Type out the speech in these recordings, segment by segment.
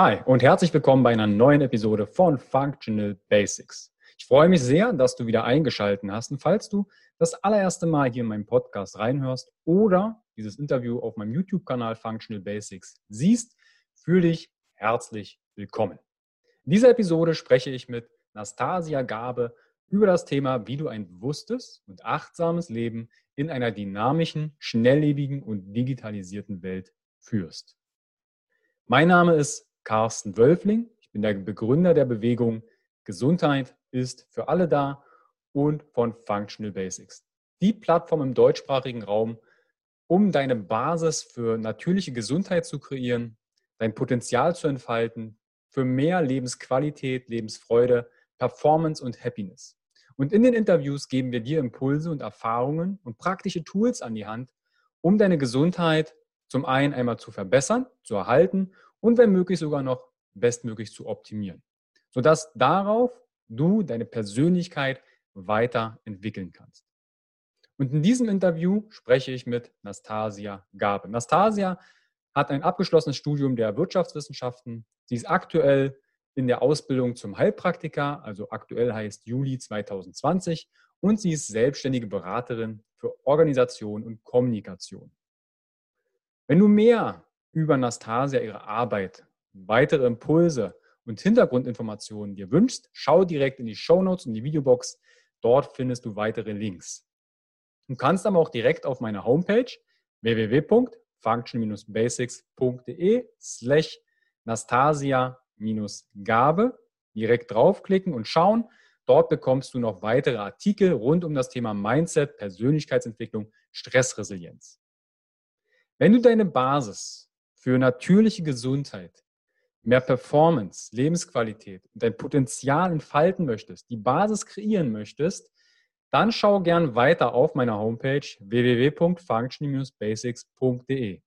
Hi und herzlich willkommen bei einer neuen Episode von Functional Basics. Ich freue mich sehr, dass du wieder eingeschaltet hast. Und falls du das allererste Mal hier in meinem Podcast reinhörst oder dieses Interview auf meinem YouTube-Kanal Functional Basics siehst, fühle dich herzlich willkommen. In dieser Episode spreche ich mit Nastasia Gabe über das Thema, wie du ein bewusstes und achtsames Leben in einer dynamischen, schnelllebigen und digitalisierten Welt führst. Mein Name ist Carsten Wölfling. Ich bin der Begründer der Bewegung Gesundheit ist für alle da und von Functional Basics. Die Plattform im deutschsprachigen Raum, um deine Basis für natürliche Gesundheit zu kreieren, dein Potenzial zu entfalten, für mehr Lebensqualität, Lebensfreude, Performance und Happiness. Und in den Interviews geben wir dir Impulse und Erfahrungen und praktische Tools an die Hand, um deine Gesundheit zum einen einmal zu verbessern, zu erhalten und wenn möglich sogar noch bestmöglich zu optimieren, sodass darauf du deine Persönlichkeit weiterentwickeln kannst. Und in diesem Interview spreche ich mit Nastasia Gabe. Nastasia hat ein abgeschlossenes Studium der Wirtschaftswissenschaften. Sie ist aktuell in der Ausbildung zum Heilpraktiker, also aktuell heißt Juli 2020, und sie ist selbstständige Beraterin für Organisation und Kommunikation. Wenn du mehr über Nastasia, ihre Arbeit, weitere Impulse und Hintergrundinformationen dir wünschst, schau direkt in die Show Notes und die Videobox. Dort findest du weitere Links. Du kannst aber auch direkt auf meiner Homepage www.function-basics.de slash Nastasia-Gabe direkt draufklicken und schauen. Dort bekommst du noch weitere Artikel rund um das Thema Mindset, Persönlichkeitsentwicklung, Stressresilienz. Wenn du deine Basis für natürliche Gesundheit, mehr Performance, Lebensqualität und dein Potenzial entfalten möchtest, die Basis kreieren möchtest, dann schau gern weiter auf meiner Homepage www.function-basics.de.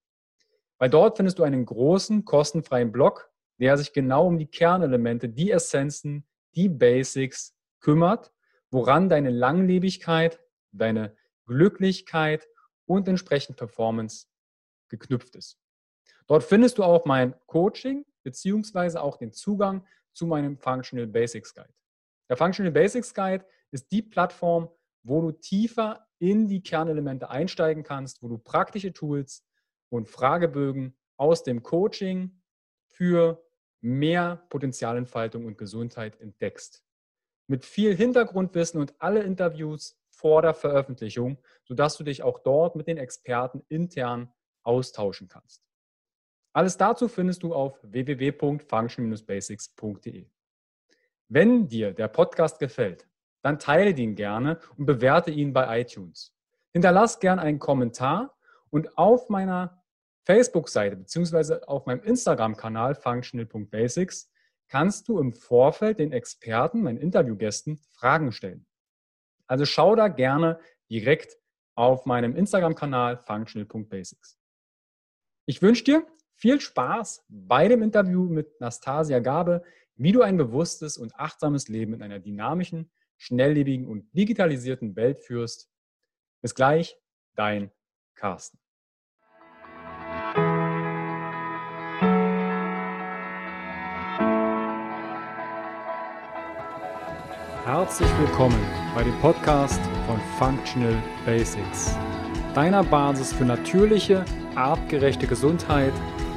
Weil dort findest du einen großen, kostenfreien Blog, der sich genau um die Kernelemente, die Essenzen, die Basics kümmert, woran deine Langlebigkeit, deine Glücklichkeit und entsprechend Performance geknüpft ist. Dort findest du auch mein Coaching beziehungsweise auch den Zugang zu meinem Functional Basics Guide. Der Functional Basics Guide ist die Plattform, wo du tiefer in die Kernelemente einsteigen kannst, wo du praktische Tools und Fragebögen aus dem Coaching für mehr Potenzialentfaltung und Gesundheit entdeckst. Mit viel Hintergrundwissen und alle Interviews vor der Veröffentlichung, sodass du dich auch dort mit den Experten intern austauschen kannst. Alles dazu findest du auf www.function-basics.de. Wenn dir der Podcast gefällt, dann teile ihn gerne und bewerte ihn bei iTunes. Hinterlass gerne einen Kommentar und auf meiner Facebook-Seite bzw. auf meinem Instagram-Kanal functional.basics kannst du im Vorfeld den Experten, meinen Interviewgästen, Fragen stellen. Also schau da gerne direkt auf meinem Instagram-Kanal functional.basics. Ich wünsche dir viel Spaß bei dem Interview mit Nastasia Gabe, wie du ein bewusstes und achtsames Leben in einer dynamischen, schnelllebigen und digitalisierten Welt führst. Bis gleich, dein Carsten. Herzlich willkommen bei dem Podcast von Functional Basics, deiner Basis für natürliche, artgerechte Gesundheit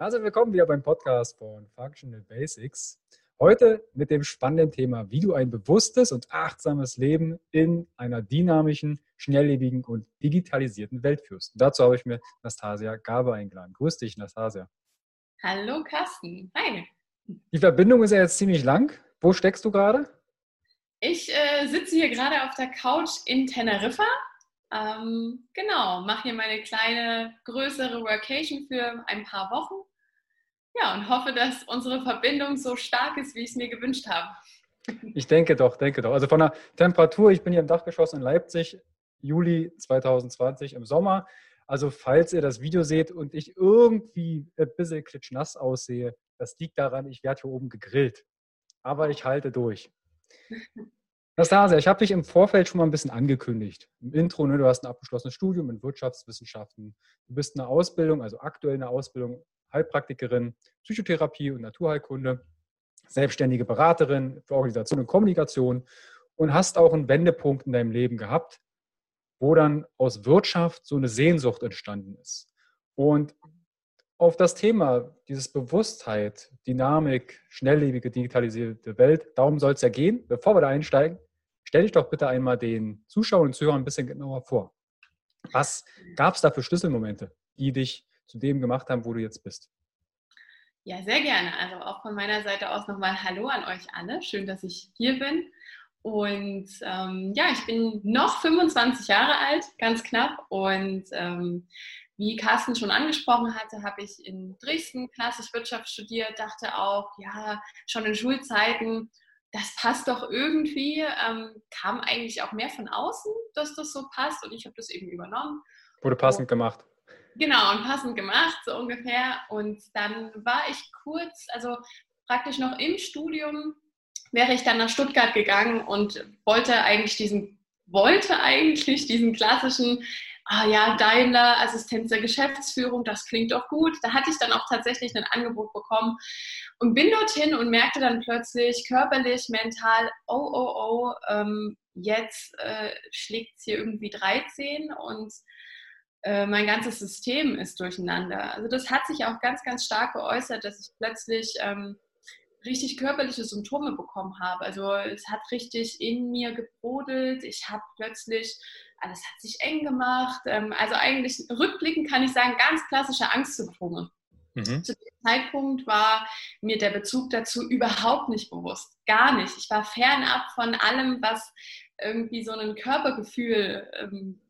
Also willkommen wieder beim Podcast von Functional Basics. Heute mit dem spannenden Thema, wie du ein bewusstes und achtsames Leben in einer dynamischen, schnelllebigen und digitalisierten Welt führst. Und dazu habe ich mir Nastasia Gabe eingeladen. Grüß dich, Nastasia. Hallo, Carsten. Hi. Die Verbindung ist ja jetzt ziemlich lang. Wo steckst du gerade? Ich äh, sitze hier gerade auf der Couch in Teneriffa. Ähm, genau, mache hier meine kleine, größere Workation für ein paar Wochen ja, und hoffe, dass unsere Verbindung so stark ist, wie ich es mir gewünscht habe. Ich denke doch, denke doch. Also von der Temperatur, ich bin hier im Dachgeschoss in Leipzig, Juli 2020 im Sommer. Also falls ihr das Video seht und ich irgendwie ein bisschen klitschnass aussehe, das liegt daran, ich werde hier oben gegrillt. Aber ich halte durch. Nastasia, ich habe dich im Vorfeld schon mal ein bisschen angekündigt. Im Intro, ne, du hast ein abgeschlossenes Studium in Wirtschaftswissenschaften. Du bist eine Ausbildung, also aktuell eine Ausbildung, Heilpraktikerin, Psychotherapie und Naturheilkunde, selbstständige Beraterin für Organisation und Kommunikation und hast auch einen Wendepunkt in deinem Leben gehabt, wo dann aus Wirtschaft so eine Sehnsucht entstanden ist. Und auf das Thema, dieses Bewusstheit, Dynamik, schnelllebige, digitalisierte Welt, darum soll es ja gehen. Bevor wir da einsteigen, stell dich doch bitte einmal den Zuschauern und Zuhörern ein bisschen genauer vor. Was gab es da für Schlüsselmomente, die dich zu dem gemacht haben, wo du jetzt bist? Ja, sehr gerne. Also auch von meiner Seite aus nochmal Hallo an euch alle. Schön, dass ich hier bin. Und ähm, ja, ich bin noch 25 Jahre alt, ganz knapp. Und ähm, wie Carsten schon angesprochen hatte, habe ich in Dresden klassisch Wirtschaft studiert, dachte auch, ja, schon in Schulzeiten, das passt doch irgendwie. Ähm, kam eigentlich auch mehr von außen, dass das so passt. Und ich habe das eben übernommen. Wurde passend und, gemacht. Genau, und passend gemacht, so ungefähr. Und dann war ich kurz, also praktisch noch im Studium, wäre ich dann nach Stuttgart gegangen und wollte eigentlich diesen, wollte eigentlich diesen klassischen, ah ja, Daimler, Assistenz der Geschäftsführung, das klingt doch gut. Da hatte ich dann auch tatsächlich ein Angebot bekommen und bin dorthin und merkte dann plötzlich körperlich, mental, oh, oh, oh, ähm, jetzt äh, schlägt es hier irgendwie 13 und äh, mein ganzes System ist durcheinander. Also das hat sich auch ganz, ganz stark geäußert, dass ich plötzlich ähm, richtig körperliche Symptome bekommen habe. Also es hat richtig in mir gebrodelt. Ich habe plötzlich, alles hat sich eng gemacht. Ähm, also eigentlich rückblickend kann ich sagen, ganz klassische Angstsymptome. Mhm. Zu dem Zeitpunkt war mir der Bezug dazu überhaupt nicht bewusst. Gar nicht. Ich war fernab von allem, was irgendwie so ein Körpergefühl, ähm,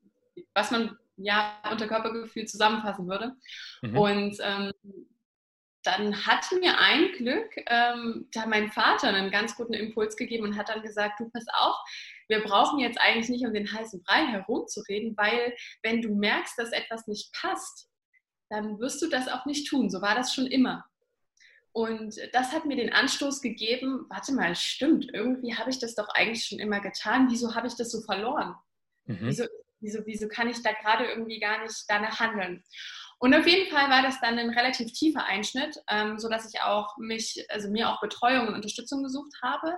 was man ja, unter Körpergefühl zusammenfassen würde. Mhm. Und ähm, dann hat mir ein Glück ähm, da mein Vater einen ganz guten Impuls gegeben und hat dann gesagt, du pass auf, wir brauchen jetzt eigentlich nicht um den heißen Brei herumzureden, weil wenn du merkst, dass etwas nicht passt, dann wirst du das auch nicht tun. So war das schon immer. Und das hat mir den Anstoß gegeben, warte mal, stimmt, irgendwie habe ich das doch eigentlich schon immer getan. Wieso habe ich das so verloren? Mhm. Wieso wieso, wieso kann ich da gerade irgendwie gar nicht danach handeln? Und auf jeden Fall war das dann ein relativ tiefer Einschnitt, ähm, sodass ich auch mich, also mir auch Betreuung und Unterstützung gesucht habe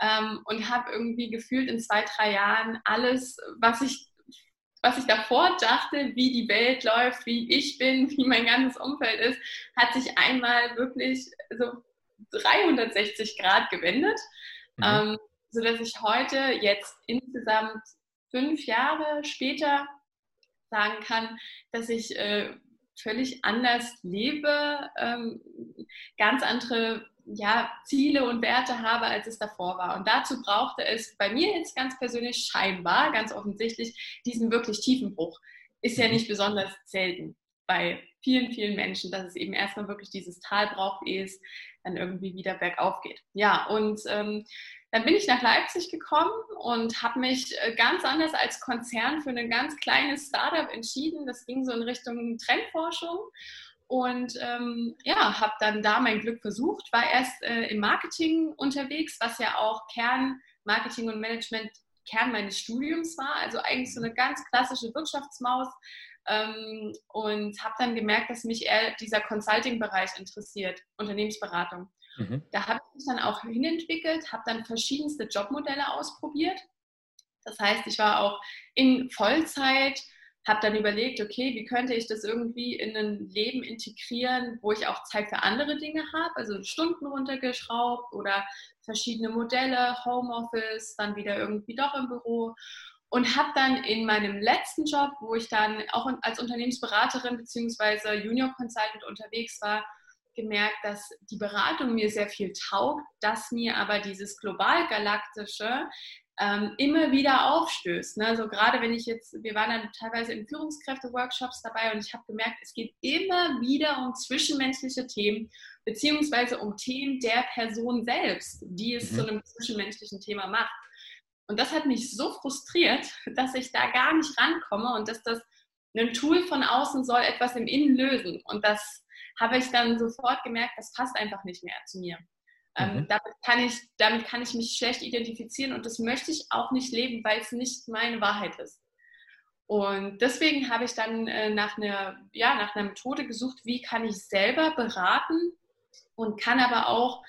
ähm, und habe irgendwie gefühlt in zwei, drei Jahren alles, was ich was ich davor dachte, wie die Welt läuft, wie ich bin, wie mein ganzes Umfeld ist, hat sich einmal wirklich so 360 Grad gewendet, mhm. ähm, sodass ich heute jetzt insgesamt fünf Jahre später sagen kann, dass ich äh, völlig anders lebe, ähm, ganz andere ja, Ziele und Werte habe, als es davor war. Und dazu brauchte es bei mir jetzt ganz persönlich scheinbar, ganz offensichtlich, diesen wirklich tiefen Bruch. Ist ja mhm. nicht besonders selten bei vielen, vielen Menschen, dass es eben erstmal wirklich dieses Tal braucht, ehe es dann irgendwie wieder bergauf geht. Ja, und ähm, dann bin ich nach Leipzig gekommen und habe mich äh, ganz anders als Konzern für ein ganz kleines Startup entschieden. Das ging so in Richtung Trendforschung. Und ähm, ja, habe dann da mein Glück versucht, war erst äh, im Marketing unterwegs, was ja auch Kern Marketing und Management Kern meines Studiums war. Also eigentlich so eine ganz klassische Wirtschaftsmaus. Ähm, und habe dann gemerkt, dass mich eher dieser Consulting-Bereich interessiert, Unternehmensberatung. Mhm. Da habe ich mich dann auch hinentwickelt, habe dann verschiedenste Jobmodelle ausprobiert. Das heißt, ich war auch in Vollzeit, habe dann überlegt, okay, wie könnte ich das irgendwie in ein Leben integrieren, wo ich auch Zeit für andere Dinge habe, also Stunden runtergeschraubt oder verschiedene Modelle, Homeoffice, dann wieder irgendwie doch im Büro und habe dann in meinem letzten Job, wo ich dann auch als Unternehmensberaterin bzw. Junior Consultant unterwegs war, gemerkt, dass die Beratung mir sehr viel taugt, dass mir aber dieses global-galaktische ähm, immer wieder aufstößt. Ne? Also gerade wenn ich jetzt, wir waren dann teilweise in Führungskräfte-Workshops dabei und ich habe gemerkt, es geht immer wieder um zwischenmenschliche Themen, beziehungsweise um Themen der Person selbst, die es mhm. zu einem zwischenmenschlichen Thema macht. Und das hat mich so frustriert, dass ich da gar nicht rankomme und dass das ein Tool von außen soll etwas im Innen lösen. Und das habe ich dann sofort gemerkt, das passt einfach nicht mehr zu mir. Ähm, mhm. damit, kann ich, damit kann ich mich schlecht identifizieren und das möchte ich auch nicht leben, weil es nicht meine Wahrheit ist. Und deswegen habe ich dann äh, nach, einer, ja, nach einer Methode gesucht, wie kann ich selber beraten und kann aber auch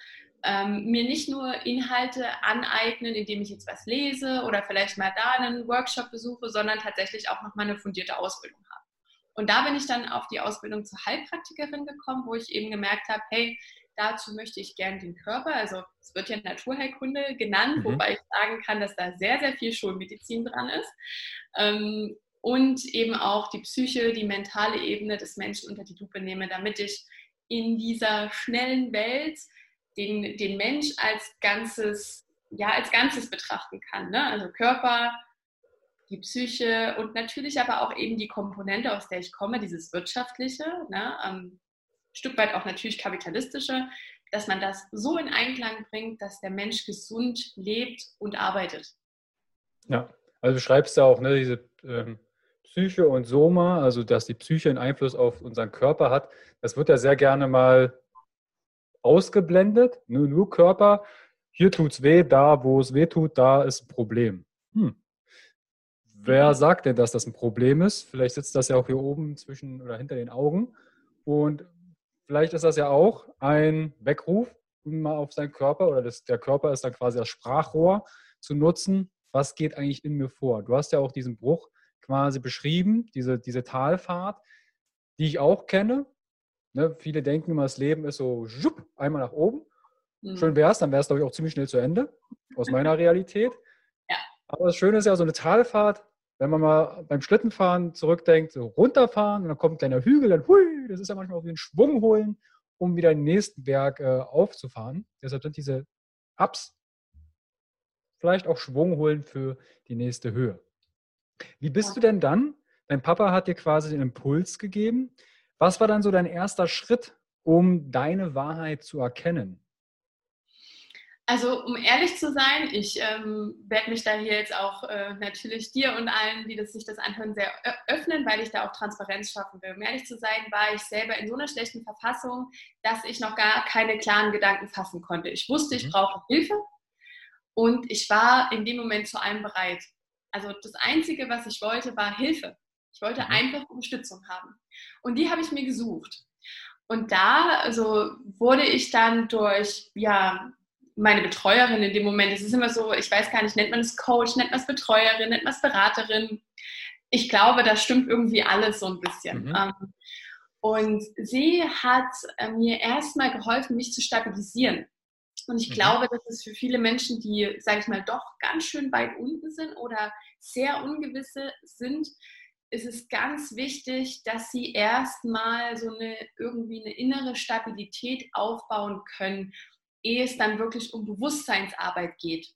ähm, mir nicht nur Inhalte aneignen, indem ich jetzt was lese oder vielleicht mal da einen Workshop besuche, sondern tatsächlich auch noch mal eine fundierte Ausbildung habe. Und da bin ich dann auf die Ausbildung zur Heilpraktikerin gekommen, wo ich eben gemerkt habe, hey, Dazu möchte ich gerne den Körper, also es wird ja Naturheilkunde genannt, mhm. wobei ich sagen kann, dass da sehr, sehr viel Schulmedizin dran ist. Ähm, und eben auch die Psyche, die mentale Ebene des Menschen unter die Lupe nehme, damit ich in dieser schnellen Welt den, den Mensch als Ganzes, ja, als Ganzes betrachten kann. Ne? Also Körper, die Psyche und natürlich aber auch eben die Komponente, aus der ich komme, dieses Wirtschaftliche. Ne? Ähm, Stück weit auch natürlich kapitalistische, dass man das so in Einklang bringt, dass der Mensch gesund lebt und arbeitet. Ja, also du schreibst ja auch, ne, diese ähm, Psyche und Soma, also dass die Psyche einen Einfluss auf unseren Körper hat, das wird ja sehr gerne mal ausgeblendet, nur, nur Körper. Hier tut es weh, da wo es weh tut, da ist ein Problem. Hm. Wer sagt denn, dass das ein Problem ist? Vielleicht sitzt das ja auch hier oben zwischen oder hinter den Augen. Und Vielleicht ist das ja auch ein Weckruf, um mal auf seinen Körper oder das, der Körper ist dann quasi das Sprachrohr zu nutzen. Was geht eigentlich in mir vor? Du hast ja auch diesen Bruch quasi beschrieben, diese, diese Talfahrt, die ich auch kenne. Ne, viele denken immer, das Leben ist so schupp, einmal nach oben. Mhm. Schön wäre es, dann wäre es, glaube ich, auch ziemlich schnell zu Ende, aus meiner Realität. Ja. Aber das Schöne ist ja, so eine Talfahrt wenn man mal beim Schlittenfahren zurückdenkt, so runterfahren und dann kommt ein kleiner Hügel, dann hui, das ist ja manchmal auch wie ein Schwung holen, um wieder den nächsten Berg äh, aufzufahren. Deshalb sind diese Ups vielleicht auch Schwung holen für die nächste Höhe. Wie bist du denn dann? Dein Papa hat dir quasi den Impuls gegeben. Was war dann so dein erster Schritt, um deine Wahrheit zu erkennen? Also um ehrlich zu sein, ich ähm, werde mich da hier jetzt auch äh, natürlich dir und allen, die das, sich das anhören, sehr öffnen, weil ich da auch Transparenz schaffen will. Um ehrlich zu sein, war ich selber in so einer schlechten Verfassung, dass ich noch gar keine klaren Gedanken fassen konnte. Ich wusste, ich mhm. brauche Hilfe und ich war in dem Moment zu allem bereit. Also das Einzige, was ich wollte, war Hilfe. Ich wollte mhm. einfach Unterstützung haben. Und die habe ich mir gesucht. Und da also wurde ich dann durch ja, meine Betreuerin in dem Moment. Es ist immer so, ich weiß gar nicht, nennt man es Coach, nennt man es Betreuerin, nennt man es Beraterin. Ich glaube, da stimmt irgendwie alles so ein bisschen. Mhm. Ähm, und sie hat äh, mir erstmal geholfen, mich zu stabilisieren. Und ich mhm. glaube, dass es für viele Menschen, die, sage ich mal, doch ganz schön weit unten sind oder sehr ungewisse sind, ist es ganz wichtig, dass sie erstmal so eine irgendwie eine innere Stabilität aufbauen können ehe es dann wirklich um Bewusstseinsarbeit geht.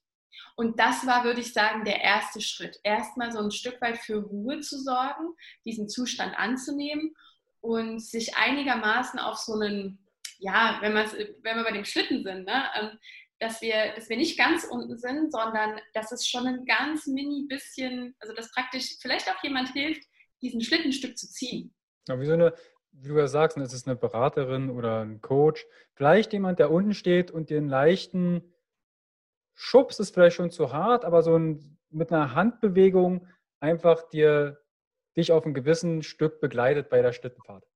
Und das war, würde ich sagen, der erste Schritt. Erstmal so ein Stück weit für Ruhe zu sorgen, diesen Zustand anzunehmen und sich einigermaßen auf so einen, ja, wenn, wenn wir bei dem Schlitten sind, ne, ähm, dass wir, dass wir nicht ganz unten sind, sondern dass es schon ein ganz mini bisschen, also dass praktisch vielleicht auch jemand hilft, diesen Schlittenstück zu ziehen. Ja, wie so eine, wie du ja sagst, es ist eine Beraterin oder ein Coach, vielleicht jemand, der unten steht und den leichten Schubs ist vielleicht schon zu hart, aber so ein, mit einer Handbewegung einfach dir dich auf ein gewissen Stück begleitet bei der Schlittenfahrt.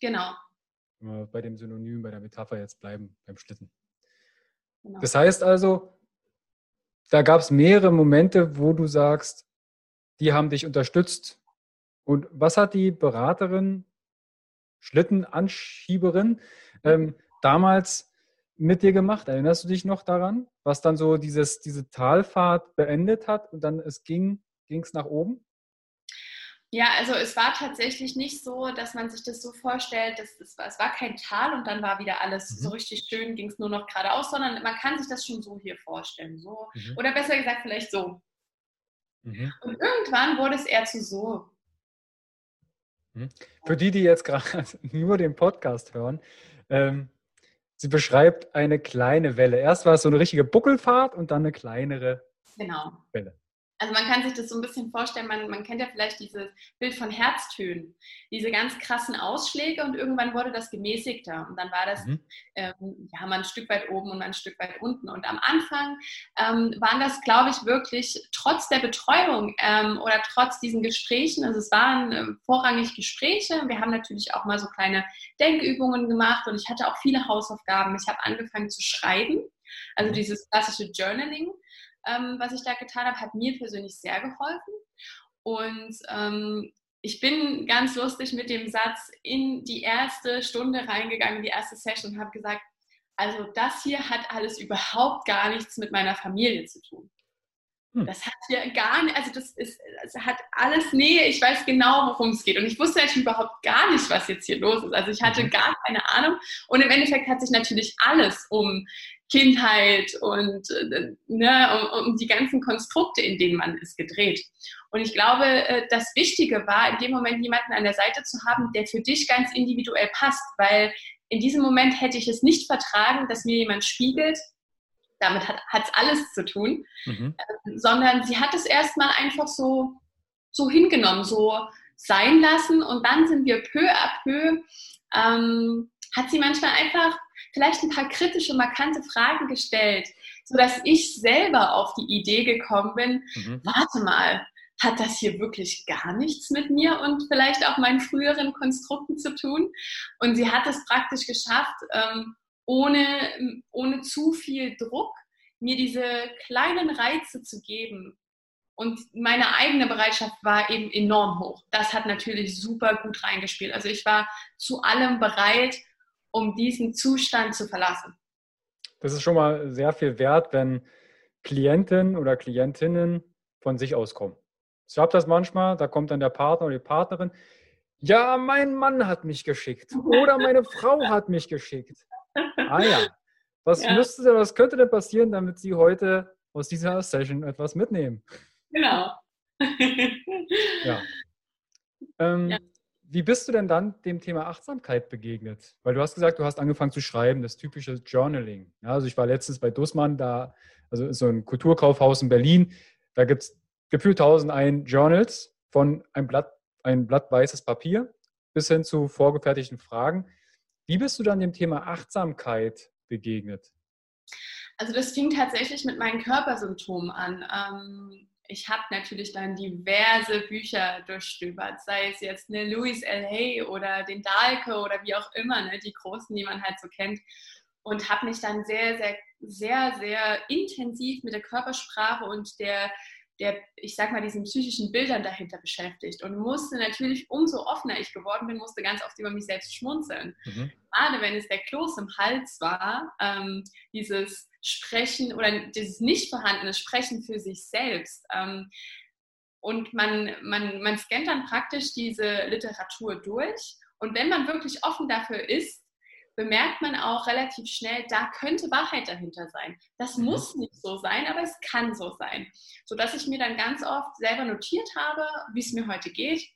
Genau. Bei dem Synonym, bei der Metapher jetzt bleiben, beim Schlitten. Genau. Das heißt also, da gab es mehrere Momente, wo du sagst, die haben dich unterstützt. Und was hat die Beraterin Schlittenanschieberin ähm, damals mit dir gemacht? Erinnerst du dich noch daran, was dann so dieses, diese Talfahrt beendet hat und dann es ging es nach oben? Ja, also es war tatsächlich nicht so, dass man sich das so vorstellt, dass es, war, es war kein Tal und dann war wieder alles mhm. so richtig schön, ging es nur noch geradeaus, sondern man kann sich das schon so hier vorstellen. So. Mhm. Oder besser gesagt, vielleicht so. Mhm. Und irgendwann wurde es eher zu so. Mhm. Für die, die jetzt gerade nur den Podcast hören, ähm, sie beschreibt eine kleine Welle. Erst war es so eine richtige Buckelfahrt und dann eine kleinere genau. Welle also man kann sich das so ein bisschen vorstellen, man, man kennt ja vielleicht dieses Bild von Herztönen, diese ganz krassen Ausschläge und irgendwann wurde das gemäßigter und dann war das mhm. ähm, ja mal ein Stück weit oben und ein Stück weit unten und am Anfang ähm, waren das, glaube ich, wirklich trotz der Betreuung ähm, oder trotz diesen Gesprächen, also es waren äh, vorrangig Gespräche, wir haben natürlich auch mal so kleine Denkübungen gemacht und ich hatte auch viele Hausaufgaben, ich habe angefangen zu schreiben, also mhm. dieses klassische Journaling ähm, was ich da getan habe, hat mir persönlich sehr geholfen. Und ähm, ich bin ganz lustig mit dem Satz in die erste Stunde reingegangen, die erste Session und habe gesagt, also das hier hat alles überhaupt gar nichts mit meiner Familie zu tun. Hm. Das hat hier gar nicht, also das ist, das hat alles, nee, ich weiß genau, worum es geht. Und ich wusste natürlich überhaupt gar nicht, was jetzt hier los ist. Also ich hatte mhm. gar keine Ahnung. Und im Endeffekt hat sich natürlich alles um Kindheit und äh, ne, um, um, die ganzen Konstrukte, in denen man ist, gedreht. Und ich glaube, äh, das Wichtige war, in dem Moment jemanden an der Seite zu haben, der für dich ganz individuell passt, weil in diesem Moment hätte ich es nicht vertragen, dass mir jemand spiegelt, damit hat es alles zu tun, mhm. äh, sondern sie hat es erstmal einfach so, so hingenommen, so sein lassen und dann sind wir peu à peu, ähm, hat sie manchmal einfach vielleicht ein paar kritische, markante Fragen gestellt, sodass ich selber auf die Idee gekommen bin, mhm. warte mal, hat das hier wirklich gar nichts mit mir und vielleicht auch meinen früheren Konstrukten zu tun? Und sie hat es praktisch geschafft, ähm, ohne, ohne zu viel Druck mir diese kleinen Reize zu geben. Und meine eigene Bereitschaft war eben enorm hoch. Das hat natürlich super gut reingespielt. Also ich war zu allem bereit um diesen Zustand zu verlassen. Das ist schon mal sehr viel wert, wenn Klienten oder Klientinnen von sich auskommen. Ich habe das manchmal, da kommt dann der Partner oder die Partnerin, ja, mein Mann hat mich geschickt oder meine Frau hat mich geschickt. Ah ja, was ja. müsste, was könnte denn passieren, damit Sie heute aus dieser Session etwas mitnehmen? Genau. ja. Ähm, ja. Wie bist du denn dann dem Thema Achtsamkeit begegnet? Weil du hast gesagt, du hast angefangen zu schreiben, das typische Journaling. Ja, also ich war letztens bei Dussmann, da, also so ein Kulturkaufhaus in Berlin, da gibt es gefühlt tausend ein Journals von einem Blatt, ein Blatt weißes Papier bis hin zu vorgefertigten Fragen. Wie bist du dann dem Thema Achtsamkeit begegnet? Also das fing tatsächlich mit meinen Körpersymptomen an. Ähm, ich habe natürlich dann diverse Bücher durchstöbert, sei es jetzt eine Louis L. Hay oder den Dahlke oder wie auch immer, ne, die großen, die man halt so kennt. Und habe mich dann sehr, sehr, sehr, sehr intensiv mit der Körpersprache und der der, ich sag mal, diesen psychischen Bildern dahinter beschäftigt und musste natürlich, umso offener ich geworden bin, musste ganz oft über mich selbst schmunzeln. Mhm. Gerade wenn es der Kloß im Hals war, ähm, dieses Sprechen oder dieses nicht vorhandene Sprechen für sich selbst. Ähm, und man, man, man scannt dann praktisch diese Literatur durch. Und wenn man wirklich offen dafür ist, bemerkt man auch relativ schnell, da könnte Wahrheit dahinter sein. Das mhm. muss nicht so sein, aber es kann so sein. Sodass ich mir dann ganz oft selber notiert habe, wie es mir heute geht,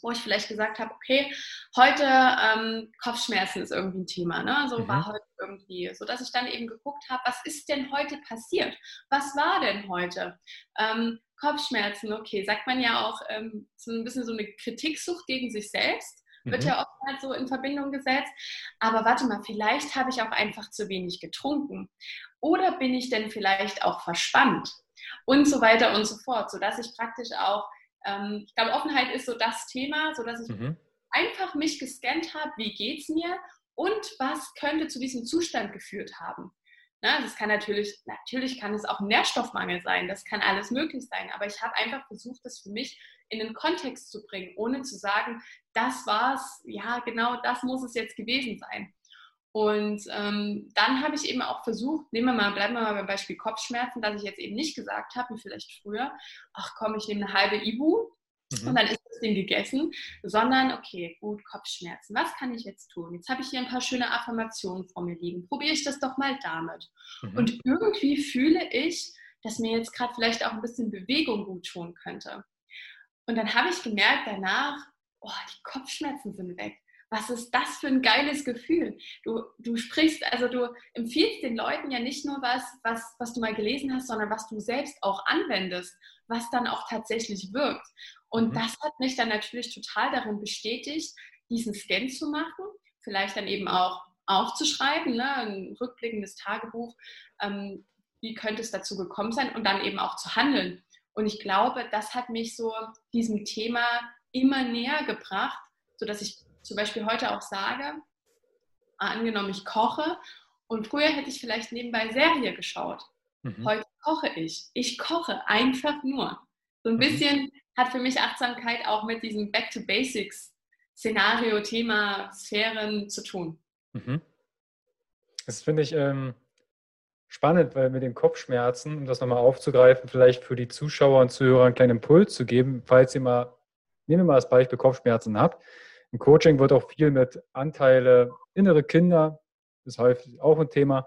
wo ich vielleicht gesagt habe, okay, heute ähm, Kopfschmerzen ist irgendwie ein Thema, ne? So mhm. war heute irgendwie, sodass ich dann eben geguckt habe, was ist denn heute passiert? Was war denn heute? Ähm, Kopfschmerzen, okay, sagt man ja auch ähm, so ein bisschen so eine Kritiksucht gegen sich selbst wird mhm. ja oft halt so in Verbindung gesetzt. Aber warte mal, vielleicht habe ich auch einfach zu wenig getrunken. Oder bin ich denn vielleicht auch verspannt? Und so weiter und so fort, sodass ich praktisch auch, ähm, ich glaube, Offenheit ist so das Thema, sodass ich mhm. einfach mich gescannt habe, wie geht es mir und was könnte zu diesem Zustand geführt haben. Na, das kann natürlich, natürlich kann es auch Nährstoffmangel sein, das kann alles möglich sein, aber ich habe einfach versucht, das für mich in den Kontext zu bringen, ohne zu sagen, das war's, ja, genau das muss es jetzt gewesen sein. Und ähm, dann habe ich eben auch versucht, nehmen wir mal, bleiben wir mal beim Beispiel Kopfschmerzen, dass ich jetzt eben nicht gesagt habe, wie vielleicht früher, ach komm, ich nehme eine halbe Ibu Mhm. Und dann ist das Ding gegessen, sondern okay, gut, Kopfschmerzen. Was kann ich jetzt tun? Jetzt habe ich hier ein paar schöne Affirmationen vor mir liegen. Probiere ich das doch mal damit. Mhm. Und irgendwie fühle ich, dass mir jetzt gerade vielleicht auch ein bisschen Bewegung gut tun könnte. Und dann habe ich gemerkt danach, oh, die Kopfschmerzen sind weg. Was ist das für ein geiles Gefühl? Du, du sprichst, also du empfiehlst den Leuten ja nicht nur was, was, was du mal gelesen hast, sondern was du selbst auch anwendest, was dann auch tatsächlich wirkt. Und mhm. das hat mich dann natürlich total darin bestätigt, diesen Scan zu machen, vielleicht dann eben auch aufzuschreiben, ne, ein rückblickendes Tagebuch, ähm, wie könnte es dazu gekommen sein und dann eben auch zu handeln. Und ich glaube, das hat mich so diesem Thema immer näher gebracht, sodass ich zum Beispiel heute auch sage, angenommen, ich koche und früher hätte ich vielleicht nebenbei Serie geschaut. Mhm. Heute koche ich. Ich koche einfach nur. So ein mhm. bisschen hat für mich Achtsamkeit auch mit diesem Back to Basics Szenario, Thema, Sphären zu tun. Mhm. Das finde ich ähm, spannend, weil mit den Kopfschmerzen, um das nochmal aufzugreifen, vielleicht für die Zuschauer und Zuhörer einen kleinen Impuls zu geben, falls ihr mal, nehmen wir mal das Beispiel Kopfschmerzen habt. Im Coaching wird auch viel mit Anteile innere Kinder, ist häufig auch ein Thema,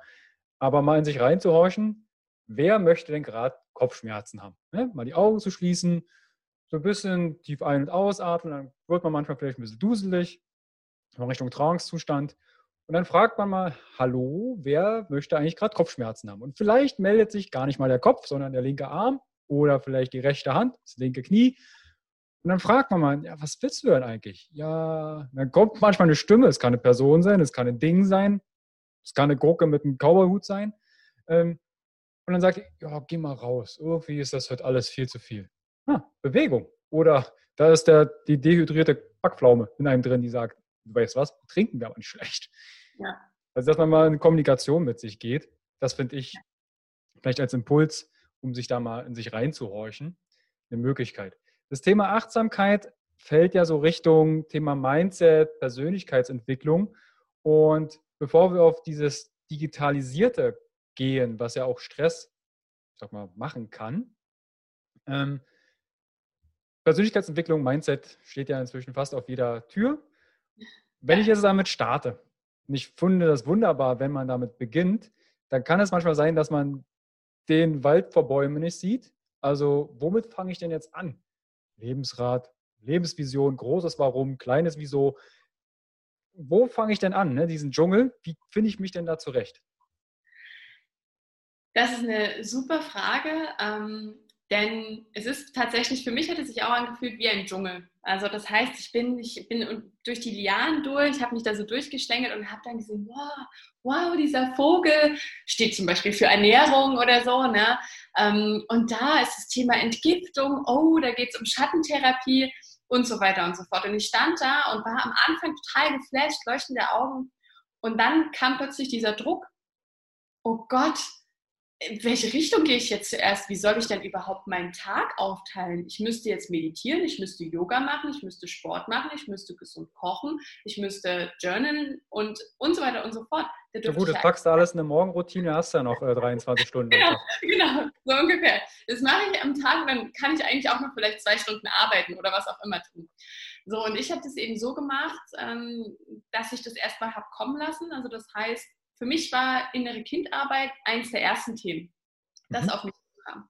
aber mal in sich reinzuhorchen, wer möchte denn gerade Kopfschmerzen haben? Ne? Mal die Augen zu schließen, so ein bisschen tief ein- und ausatmen, dann wird man manchmal vielleicht ein bisschen duselig, in Richtung Trance-Zustand. Und dann fragt man mal, hallo, wer möchte eigentlich gerade Kopfschmerzen haben? Und vielleicht meldet sich gar nicht mal der Kopf, sondern der linke Arm oder vielleicht die rechte Hand, das linke Knie. Und dann fragt man mal, ja, was willst du denn eigentlich? Ja, dann kommt manchmal eine Stimme, es kann eine Person sein, es kann ein Ding sein, es kann eine Gurke mit einem Cowboyhut sein. Ähm, und dann sagt ja, geh mal raus. Irgendwie ist das heute alles viel zu viel. Ah, Bewegung. Oder da ist der, die dehydrierte Backpflaume in einem drin, die sagt, weißt was, trinken wir aber nicht schlecht. Ja. Also, dass man mal in Kommunikation mit sich geht, das finde ich vielleicht als Impuls, um sich da mal in sich reinzuhorchen, eine Möglichkeit. Das Thema Achtsamkeit fällt ja so Richtung Thema Mindset, Persönlichkeitsentwicklung. Und bevor wir auf dieses Digitalisierte gehen, was ja auch Stress, sag mal, machen kann, ähm, Persönlichkeitsentwicklung, Mindset steht ja inzwischen fast auf jeder Tür. Wenn ich jetzt damit starte, und ich finde das wunderbar, wenn man damit beginnt, dann kann es manchmal sein, dass man den Wald vor Bäumen nicht sieht. Also womit fange ich denn jetzt an? Lebensrat, Lebensvision, großes Warum, kleines Wieso. Wo fange ich denn an, ne? diesen Dschungel? Wie finde ich mich denn da zurecht? Das ist eine super Frage, ähm, denn es ist tatsächlich, für mich hat es sich auch angefühlt wie ein Dschungel. Also das heißt, ich bin, ich bin durch die Lianen durch, habe mich da so durchgeschlängelt und habe dann gesehen, wow, wow, dieser Vogel steht zum Beispiel für Ernährung oder so. Ne? Ähm, und da ist das Thema Entgiftung, oh, da geht es um Schattentherapie und so weiter und so fort. Und ich stand da und war am Anfang total geflasht, leuchtende Augen. Und dann kam plötzlich dieser Druck, oh Gott, in welche Richtung gehe ich jetzt zuerst? Wie soll ich denn überhaupt meinen Tag aufteilen? Ich müsste jetzt meditieren, ich müsste Yoga machen, ich müsste Sport machen, ich müsste gesund kochen, ich müsste journalen und, und so weiter und so fort. Da ja gut, das packst du alles in eine Morgenroutine, hast ja noch äh, 23 Stunden. genau, genau, so ungefähr. Das mache ich am Tag und dann kann ich eigentlich auch noch vielleicht zwei Stunden arbeiten oder was auch immer tun. So, und ich habe das eben so gemacht, ähm, dass ich das erstmal habe kommen lassen. Also das heißt, für mich war innere Kindarbeit eins der ersten Themen, das mhm. auf mich kam.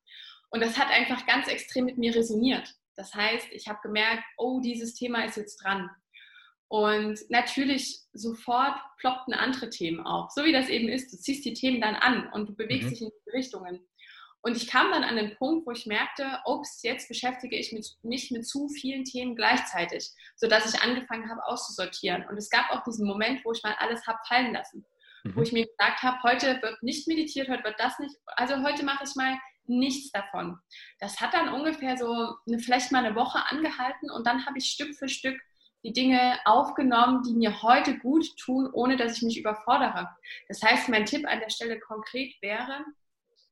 Und das hat einfach ganz extrem mit mir resoniert. Das heißt, ich habe gemerkt, oh, dieses Thema ist jetzt dran. Und natürlich sofort ploppten andere Themen auf. So wie das eben ist, du ziehst die Themen dann an und du bewegst mhm. dich in diese Richtungen. Und ich kam dann an den Punkt, wo ich merkte, ups, jetzt beschäftige ich mich mit zu vielen Themen gleichzeitig, sodass ich angefangen habe auszusortieren. Und es gab auch diesen Moment, wo ich mal alles habe fallen lassen mhm. wo ich mir gesagt habe, heute wird nicht meditiert, heute wird das nicht, also heute mache ich mal nichts davon. Das hat dann ungefähr so eine, vielleicht mal eine Woche angehalten und dann habe ich Stück für Stück die Dinge aufgenommen, die mir heute gut tun, ohne dass ich mich überfordere. Das heißt, mein Tipp an der Stelle konkret wäre,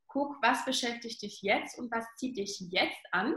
guck, was beschäftigt dich jetzt und was zieht dich jetzt an.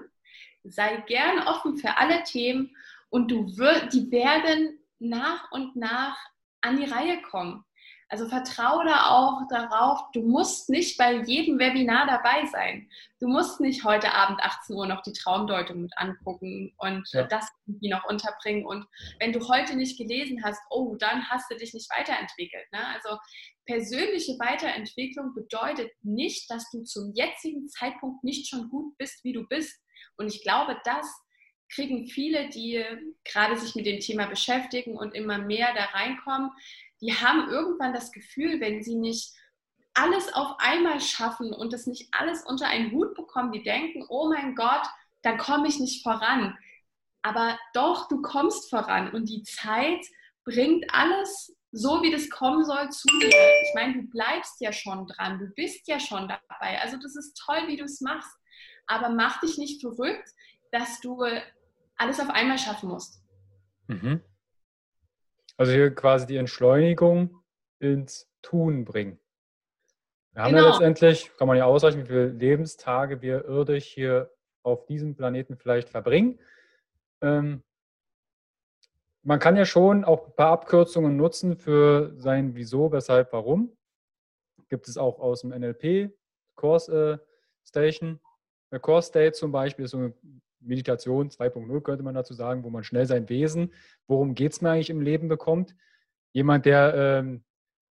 Sei gern offen für alle Themen und du wirst, die werden nach und nach an die Reihe kommen. Also vertraue da auch darauf, du musst nicht bei jedem Webinar dabei sein. Du musst nicht heute Abend 18 Uhr noch die Traumdeutung mit angucken und ja. das irgendwie noch unterbringen. Und wenn du heute nicht gelesen hast, oh, dann hast du dich nicht weiterentwickelt. Ne? Also persönliche Weiterentwicklung bedeutet nicht, dass du zum jetzigen Zeitpunkt nicht schon gut bist, wie du bist. Und ich glaube, das kriegen viele, die gerade sich mit dem Thema beschäftigen und immer mehr da reinkommen, die haben irgendwann das Gefühl, wenn sie nicht alles auf einmal schaffen und das nicht alles unter einen Hut bekommen, die denken, oh mein Gott, dann komme ich nicht voran. Aber doch, du kommst voran und die Zeit bringt alles so, wie das kommen soll, zu dir. Ich meine, du bleibst ja schon dran, du bist ja schon dabei. Also das ist toll, wie du es machst. Aber mach dich nicht verrückt, dass du alles auf einmal schaffen musst. Mhm. Also hier quasi die Entschleunigung ins Tun bringen. Wir haben genau. ja letztendlich, kann man ja ausrechnen, wie viele Lebenstage wir irdisch hier auf diesem Planeten vielleicht verbringen. Ähm, man kann ja schon auch ein paar Abkürzungen nutzen für sein Wieso, Weshalb, Warum. Gibt es auch aus dem NLP, Course äh, Station, äh, Course State zum Beispiel, ist so eine Meditation 2.0 könnte man dazu sagen, wo man schnell sein Wesen, worum geht es mir eigentlich im Leben bekommt. Jemand, der ähm,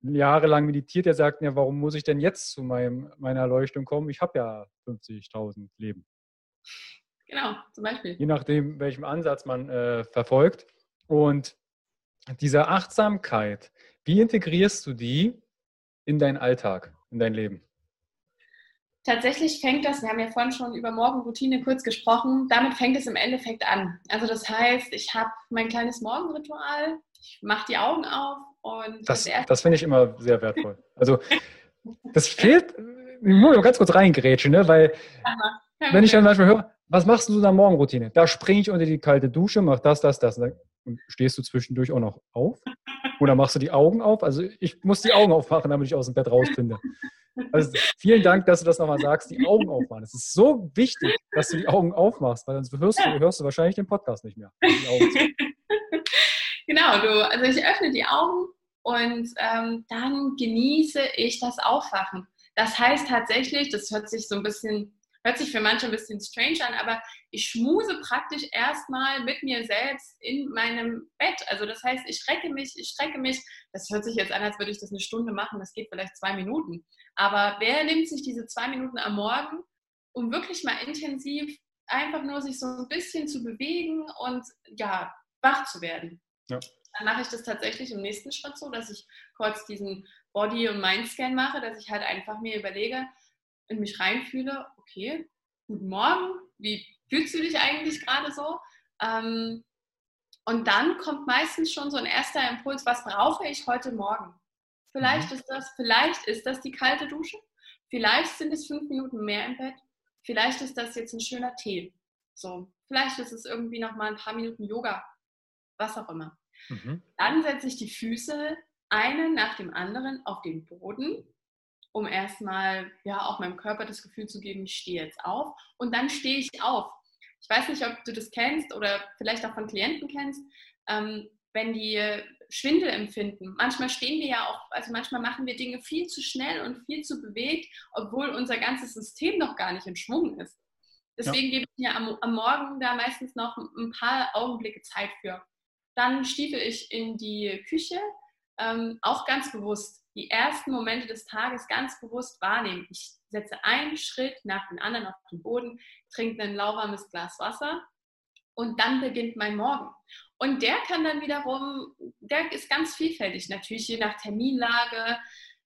jahrelang meditiert, der sagt, ja, warum muss ich denn jetzt zu meinem, meiner Erleuchtung kommen? Ich habe ja 50.000 Leben. Genau, zum Beispiel. Je nachdem, welchem Ansatz man äh, verfolgt. Und diese Achtsamkeit, wie integrierst du die in deinen Alltag, in dein Leben? Tatsächlich fängt das, wir haben ja vorhin schon über Morgenroutine kurz gesprochen, damit fängt es im Endeffekt an. Also das heißt, ich habe mein kleines Morgenritual, ich mache die Augen auf und das, das, das finde ich immer sehr wertvoll. Also das fehlt, ich muss mal ganz kurz reingrätschen, ne? weil Aha, wenn ich dann manchmal höre, was machst du in der Morgenroutine? Da springe ich unter die kalte Dusche, mach das, das, das. Und stehst du zwischendurch auch noch auf? Oder machst du die Augen auf? Also ich muss die Augen aufmachen, damit ich aus dem Bett rausfinde. Also vielen Dank, dass du das nochmal sagst, die Augen aufmachen. Es ist so wichtig, dass du die Augen aufmachst, weil sonst hörst du, hörst du wahrscheinlich den Podcast nicht mehr. genau, du, also ich öffne die Augen und ähm, dann genieße ich das Aufwachen. Das heißt tatsächlich, das hört sich so ein bisschen Hört sich für manche ein bisschen strange an, aber ich schmuse praktisch erstmal mit mir selbst in meinem Bett. Also das heißt, ich strecke mich, ich strecke mich. Das hört sich jetzt an, als würde ich das eine Stunde machen. Das geht vielleicht zwei Minuten. Aber wer nimmt sich diese zwei Minuten am Morgen, um wirklich mal intensiv einfach nur sich so ein bisschen zu bewegen und ja, wach zu werden? Ja. Dann mache ich das tatsächlich im nächsten Schritt so, dass ich kurz diesen Body- und Mind-Scan mache, dass ich halt einfach mir überlege, in mich reinfühle, okay, guten Morgen, wie fühlst du dich eigentlich gerade so? Ähm, und dann kommt meistens schon so ein erster Impuls, was brauche ich heute Morgen? Vielleicht mhm. ist das, vielleicht ist das die kalte Dusche, vielleicht sind es fünf Minuten mehr im Bett, vielleicht ist das jetzt ein schöner Tee. So, vielleicht ist es irgendwie noch mal ein paar Minuten Yoga, was auch immer. Mhm. Dann setze ich die Füße einen nach dem anderen auf den Boden um erstmal ja auch meinem Körper das Gefühl zu geben, ich stehe jetzt auf und dann stehe ich auf. Ich weiß nicht, ob du das kennst oder vielleicht auch von Klienten kennst, ähm, wenn die Schwindel empfinden. Manchmal stehen wir ja auch, also manchmal machen wir Dinge viel zu schnell und viel zu bewegt, obwohl unser ganzes System noch gar nicht in Schwung ist. Deswegen ja. gebe ich mir am, am Morgen da meistens noch ein paar Augenblicke Zeit für. Dann stiefel ich in die Küche, ähm, auch ganz bewusst die ersten Momente des Tages ganz bewusst wahrnehmen. Ich setze einen Schritt nach dem anderen auf den Boden, trinke ein lauwarmes Glas Wasser und dann beginnt mein Morgen. Und der kann dann wiederum, der ist ganz vielfältig, natürlich je nach Terminlage,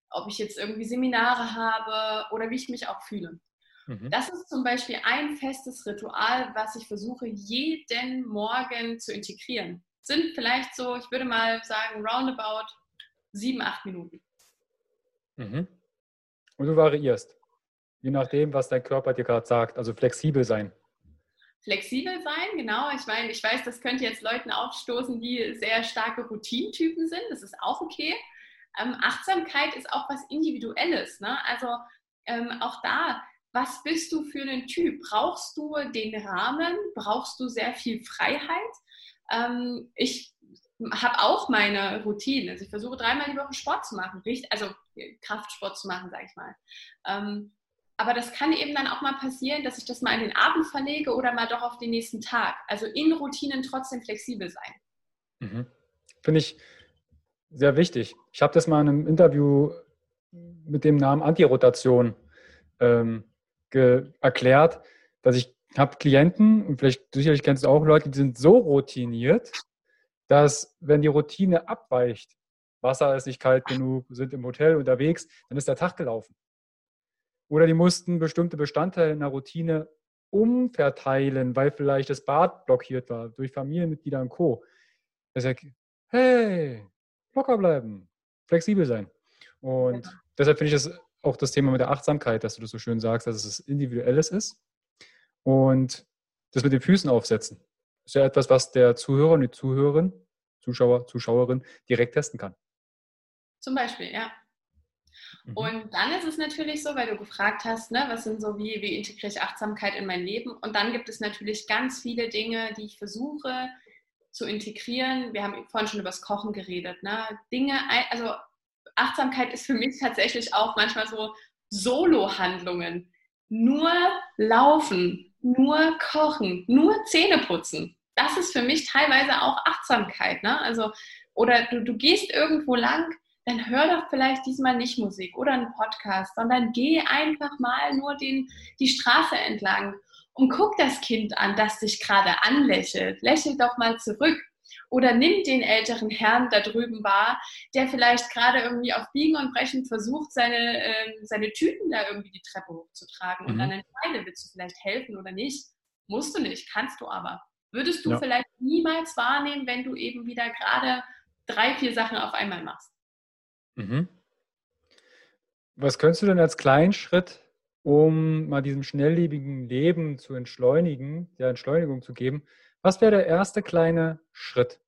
ob ich jetzt irgendwie Seminare habe oder wie ich mich auch fühle. Mhm. Das ist zum Beispiel ein festes Ritual, was ich versuche jeden Morgen zu integrieren. Sind vielleicht so, ich würde mal sagen, roundabout sieben, acht Minuten. Mhm. Und du variierst, je nachdem, was dein Körper dir gerade sagt, also flexibel sein. Flexibel sein, genau. Ich meine, ich weiß, das könnte jetzt Leuten aufstoßen, die sehr starke Routintypen sind. Das ist auch okay. Ähm, Achtsamkeit ist auch was Individuelles. Ne? Also ähm, auch da, was bist du für einen Typ? Brauchst du den Rahmen? Brauchst du sehr viel Freiheit? Ähm, ich habe auch meine Routine. Also ich versuche dreimal die Woche Sport zu machen, also Kraftsport zu machen, sage ich mal. Ähm, aber das kann eben dann auch mal passieren, dass ich das mal in den Abend verlege oder mal doch auf den nächsten Tag. Also in Routinen trotzdem flexibel sein. Mhm. Finde ich sehr wichtig. Ich habe das mal in einem Interview mit dem Namen Antirotation ähm, erklärt, dass ich habe Klienten und vielleicht sicherlich kennst du auch Leute, die sind so routiniert, dass wenn die Routine abweicht, Wasser ist nicht kalt genug, sind im Hotel unterwegs, dann ist der Tag gelaufen. Oder die mussten bestimmte Bestandteile in der Routine umverteilen, weil vielleicht das Bad blockiert war durch Familienmitglieder und Co. Deshalb, hey, locker bleiben, flexibel sein. Und genau. deshalb finde ich das auch das Thema mit der Achtsamkeit, dass du das so schön sagst, dass es Individuelles ist. Und das mit den Füßen aufsetzen ist ja etwas, was der Zuhörer und die Zuhörerin, Zuschauer, Zuschauerin direkt testen kann. Zum Beispiel, ja. Mhm. Und dann ist es natürlich so, weil du gefragt hast, ne, was sind so, wie, wie integriere ich Achtsamkeit in mein Leben? Und dann gibt es natürlich ganz viele Dinge, die ich versuche zu integrieren. Wir haben vorhin schon über das Kochen geredet. Ne? Dinge, also Achtsamkeit ist für mich tatsächlich auch manchmal so Solo-Handlungen. Nur laufen, nur kochen, nur Zähne putzen. Das ist für mich teilweise auch Achtsamkeit. Ne? Also, oder du, du gehst irgendwo lang, dann hör doch vielleicht diesmal nicht Musik oder einen Podcast, sondern geh einfach mal nur den, die Straße entlang und guck das Kind an, das dich gerade anlächelt. Lächel doch mal zurück. Oder nimm den älteren Herrn da drüben wahr, der vielleicht gerade irgendwie auf Biegen und Brechen versucht, seine, äh, seine Tüten da irgendwie die Treppe hochzutragen. Mhm. Und dann entscheide, willst du vielleicht helfen oder nicht? Musst du nicht, kannst du aber. Würdest du ja. vielleicht niemals wahrnehmen, wenn du eben wieder gerade drei, vier Sachen auf einmal machst. Mhm. Was könntest du denn als kleinen Schritt, um mal diesem schnelllebigen Leben zu entschleunigen, der Entschleunigung zu geben, was wäre der erste kleine Schritt,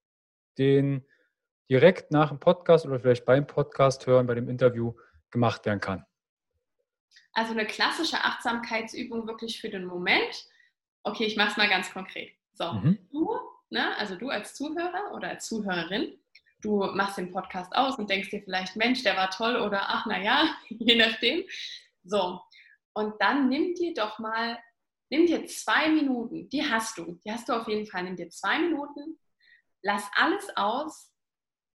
den direkt nach dem Podcast oder vielleicht beim Podcast hören, bei dem Interview gemacht werden kann? Also eine klassische Achtsamkeitsübung wirklich für den Moment. Okay, ich mache es mal ganz konkret. So, mhm. du, ne, also du als Zuhörer oder als Zuhörerin, du machst den Podcast aus und denkst dir vielleicht, Mensch, der war toll oder ach, naja, je nachdem. So, und dann nimm dir doch mal Nimm dir zwei Minuten, die hast du, die hast du auf jeden Fall. Nimm dir zwei Minuten, lass alles aus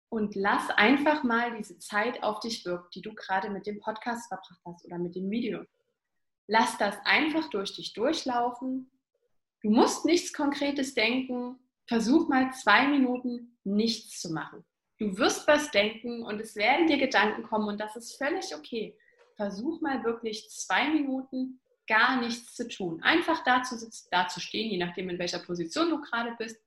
und lass einfach mal diese Zeit auf dich wirken, die du gerade mit dem Podcast verbracht hast oder mit dem Video. Lass das einfach durch dich durchlaufen. Du musst nichts Konkretes denken. Versuch mal zwei Minuten nichts zu machen. Du wirst was denken und es werden dir Gedanken kommen und das ist völlig okay. Versuch mal wirklich zwei Minuten gar nichts zu tun. Einfach da zu sitzen, da zu stehen, je nachdem, in welcher Position du gerade bist.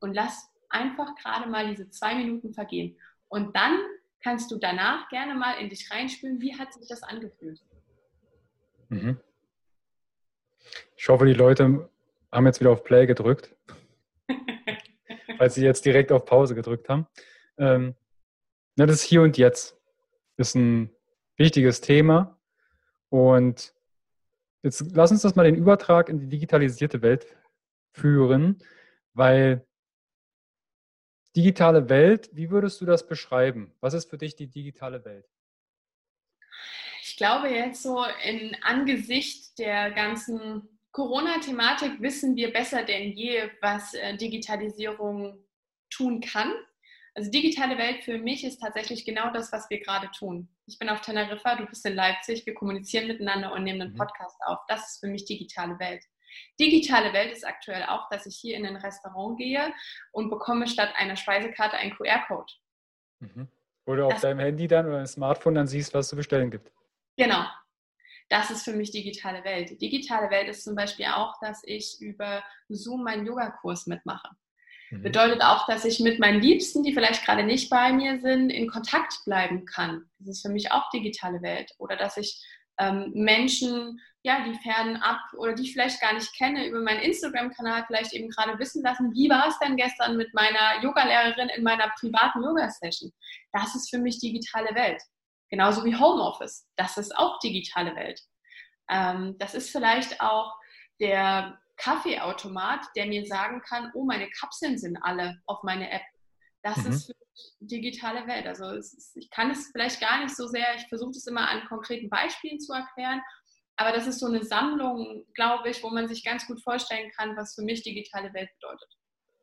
Und lass einfach gerade mal diese zwei Minuten vergehen. Und dann kannst du danach gerne mal in dich reinspüren, wie hat sich das angefühlt. Mhm. Ich hoffe, die Leute haben jetzt wieder auf Play gedrückt, weil sie jetzt direkt auf Pause gedrückt haben. Ähm, das ist hier und jetzt. Das ist ein wichtiges Thema und Jetzt lass uns das mal den Übertrag in die digitalisierte Welt führen, weil digitale Welt, wie würdest du das beschreiben? Was ist für dich die digitale Welt? Ich glaube jetzt so in Angesicht der ganzen Corona-Thematik wissen wir besser denn je, was äh, Digitalisierung tun kann. Also digitale Welt für mich ist tatsächlich genau das, was wir gerade tun. Ich bin auf Teneriffa, du bist in Leipzig, wir kommunizieren miteinander und nehmen einen mhm. Podcast auf. Das ist für mich digitale Welt. Digitale Welt ist aktuell auch, dass ich hier in ein Restaurant gehe und bekomme statt einer Speisekarte einen QR-Code. Mhm. Oder auf das deinem Handy dann oder deinem Smartphone dann siehst, was zu bestellen gibt. Genau. Das ist für mich digitale Welt. Digitale Welt ist zum Beispiel auch, dass ich über Zoom meinen Yogakurs mitmache. Mhm. Bedeutet auch, dass ich mit meinen Liebsten, die vielleicht gerade nicht bei mir sind, in Kontakt bleiben kann. Das ist für mich auch digitale Welt. Oder dass ich ähm, Menschen, ja, die fernab oder die ich vielleicht gar nicht kenne, über meinen Instagram-Kanal vielleicht eben gerade wissen lassen, wie war es denn gestern mit meiner Yogalehrerin in meiner privaten Yoga-Session. Das ist für mich digitale Welt. Genauso wie Homeoffice. Das ist auch digitale Welt. Ähm, das ist vielleicht auch der Kaffeeautomat, der mir sagen kann, oh, meine Kapseln sind alle auf meine App. Das mhm. ist digitale Welt. Also ist, ich kann es vielleicht gar nicht so sehr, ich versuche es immer an konkreten Beispielen zu erklären, aber das ist so eine Sammlung, glaube ich, wo man sich ganz gut vorstellen kann, was für mich digitale Welt bedeutet.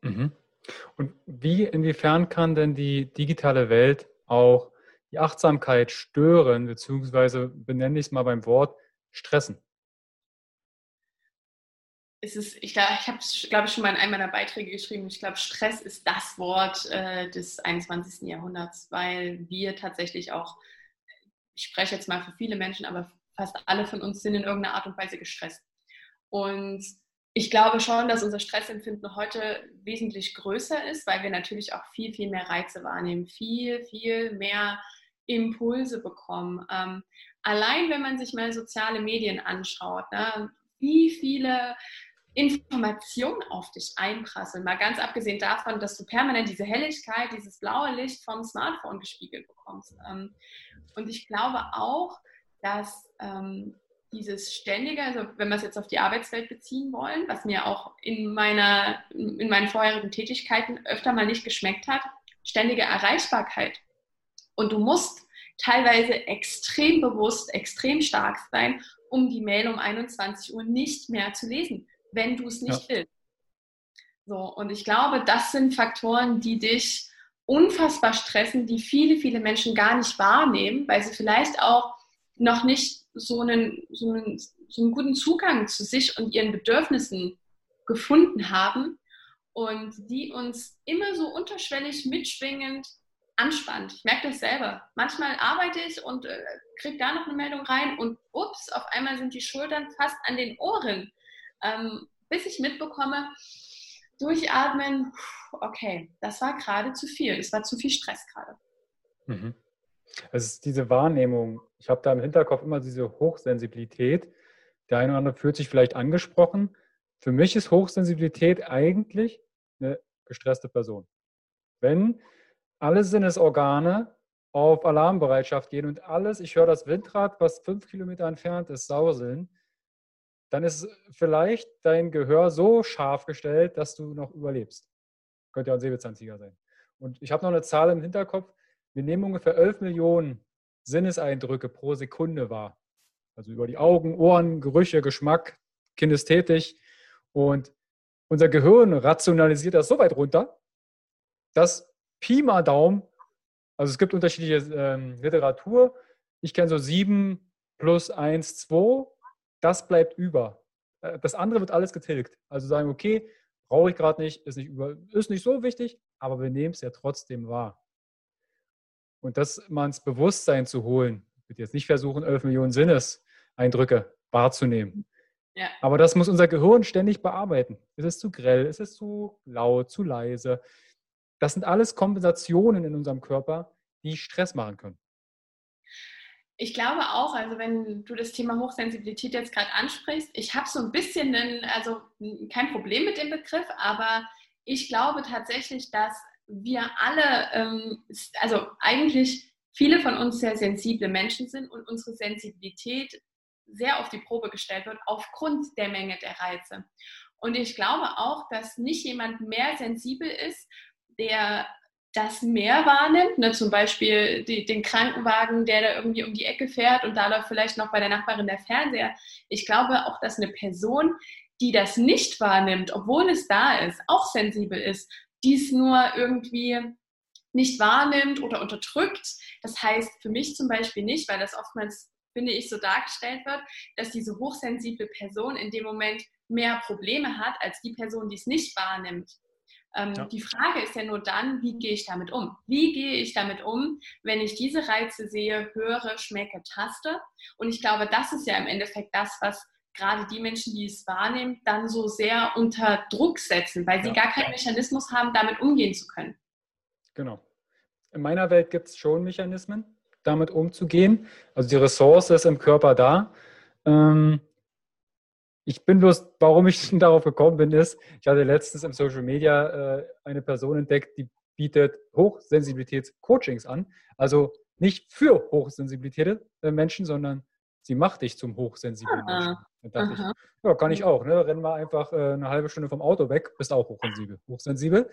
Mhm. Und wie, inwiefern kann denn die digitale Welt auch die Achtsamkeit stören, beziehungsweise benenne ich es mal beim Wort, stressen? es ist, ich ich habe es, glaube ich, schon mal in einem meiner Beiträge geschrieben. Ich glaube, Stress ist das Wort äh, des 21. Jahrhunderts, weil wir tatsächlich auch, ich spreche jetzt mal für viele Menschen, aber fast alle von uns sind in irgendeiner Art und Weise gestresst. Und ich glaube schon, dass unser Stressempfinden heute wesentlich größer ist, weil wir natürlich auch viel, viel mehr Reize wahrnehmen, viel, viel mehr Impulse bekommen. Ähm, allein wenn man sich mal soziale Medien anschaut, ne, wie viele Informationen auf dich einprasseln. Mal ganz abgesehen davon, dass du permanent diese Helligkeit, dieses blaue Licht vom Smartphone gespiegelt bekommst. Ähm, und ich glaube auch, dass ähm, dieses ständige, also wenn wir es jetzt auf die Arbeitswelt beziehen wollen, was mir auch in, meiner, in meinen vorherigen Tätigkeiten öfter mal nicht geschmeckt hat, ständige Erreichbarkeit. Und du musst teilweise extrem bewusst, extrem stark sein, um die Mail um 21 Uhr nicht mehr zu lesen wenn du es nicht ja. willst. So, und ich glaube, das sind Faktoren, die dich unfassbar stressen, die viele, viele Menschen gar nicht wahrnehmen, weil sie vielleicht auch noch nicht so einen, so einen, so einen guten Zugang zu sich und ihren Bedürfnissen gefunden haben und die uns immer so unterschwellig mitschwingend anspannt. Ich merke das selber. Manchmal arbeite ich und äh, kriege da noch eine Meldung rein und ups, auf einmal sind die Schultern fast an den Ohren ähm, bis ich mitbekomme, durchatmen, okay, das war gerade zu viel, es war zu viel Stress gerade. Mhm. Es ist diese Wahrnehmung, ich habe da im Hinterkopf immer diese Hochsensibilität. Der eine oder andere fühlt sich vielleicht angesprochen. Für mich ist Hochsensibilität eigentlich eine gestresste Person. Wenn alle Sinnesorgane auf Alarmbereitschaft gehen und alles, ich höre das Windrad, was fünf Kilometer entfernt ist, sauseln, dann ist vielleicht dein Gehör so scharf gestellt, dass du noch überlebst. Könnte ja ein Säbelzahntiger sein. Und ich habe noch eine Zahl im Hinterkopf. Wir nehmen ungefähr 11 Millionen Sinneseindrücke pro Sekunde wahr. Also über die Augen, Ohren, Gerüche, Geschmack, kinästhetisch. Und unser Gehirn rationalisiert das so weit runter, dass Pi mal Daumen, also es gibt unterschiedliche ähm, Literatur. Ich kenne so 7 plus 1, 2 das bleibt über. Äh, das andere wird alles getilgt. Also sagen, okay, brauche ich gerade nicht, ist nicht, über, ist nicht so wichtig, aber wir nehmen es ja trotzdem wahr. Und das mal ins Bewusstsein zu holen, ich würde jetzt nicht versuchen, 11 Millionen Sinneseindrücke wahrzunehmen. Ja. Aber das muss unser Gehirn ständig bearbeiten. Ist es zu grell? Ist es zu laut, zu leise? Das sind alles Kompensationen in unserem Körper, die Stress machen können. Ich glaube auch, also wenn du das Thema Hochsensibilität jetzt gerade ansprichst, ich habe so ein bisschen, einen, also kein Problem mit dem Begriff, aber ich glaube tatsächlich, dass wir alle, ähm, also eigentlich viele von uns sehr sensible Menschen sind und unsere Sensibilität sehr auf die Probe gestellt wird aufgrund der Menge der Reize. Und ich glaube auch, dass nicht jemand mehr sensibel ist, der das mehr wahrnimmt, ne, zum Beispiel die, den Krankenwagen, der da irgendwie um die Ecke fährt und da läuft vielleicht noch bei der Nachbarin der Fernseher. Ich glaube auch, dass eine Person, die das nicht wahrnimmt, obwohl es da ist, auch sensibel ist, dies nur irgendwie nicht wahrnimmt oder unterdrückt. Das heißt für mich zum Beispiel nicht, weil das oftmals, finde ich, so dargestellt wird, dass diese hochsensible Person in dem Moment mehr Probleme hat als die Person, die es nicht wahrnimmt. Ähm, ja. Die Frage ist ja nur dann, wie gehe ich damit um? Wie gehe ich damit um, wenn ich diese Reize sehe, höre, schmecke, taste? Und ich glaube, das ist ja im Endeffekt das, was gerade die Menschen, die es wahrnehmen, dann so sehr unter Druck setzen, weil sie ja. gar keinen Mechanismus haben, damit umgehen zu können. Genau. In meiner Welt gibt es schon Mechanismen, damit umzugehen. Also die Ressource ist im Körper da. Ähm, ich bin bloß, warum ich darauf gekommen bin, ist, ich hatte letztens im Social Media äh, eine Person entdeckt, die bietet Hochsensibilitäts-Coachings an. Also nicht für hochsensibilisierte äh, Menschen, sondern sie macht dich zum hochsensiblen Aha. Menschen. Da dachte Aha. ich, ja, kann ich auch. Ne? Renn mal einfach äh, eine halbe Stunde vom Auto weg, bist auch hochsensibel. Hochsensibel.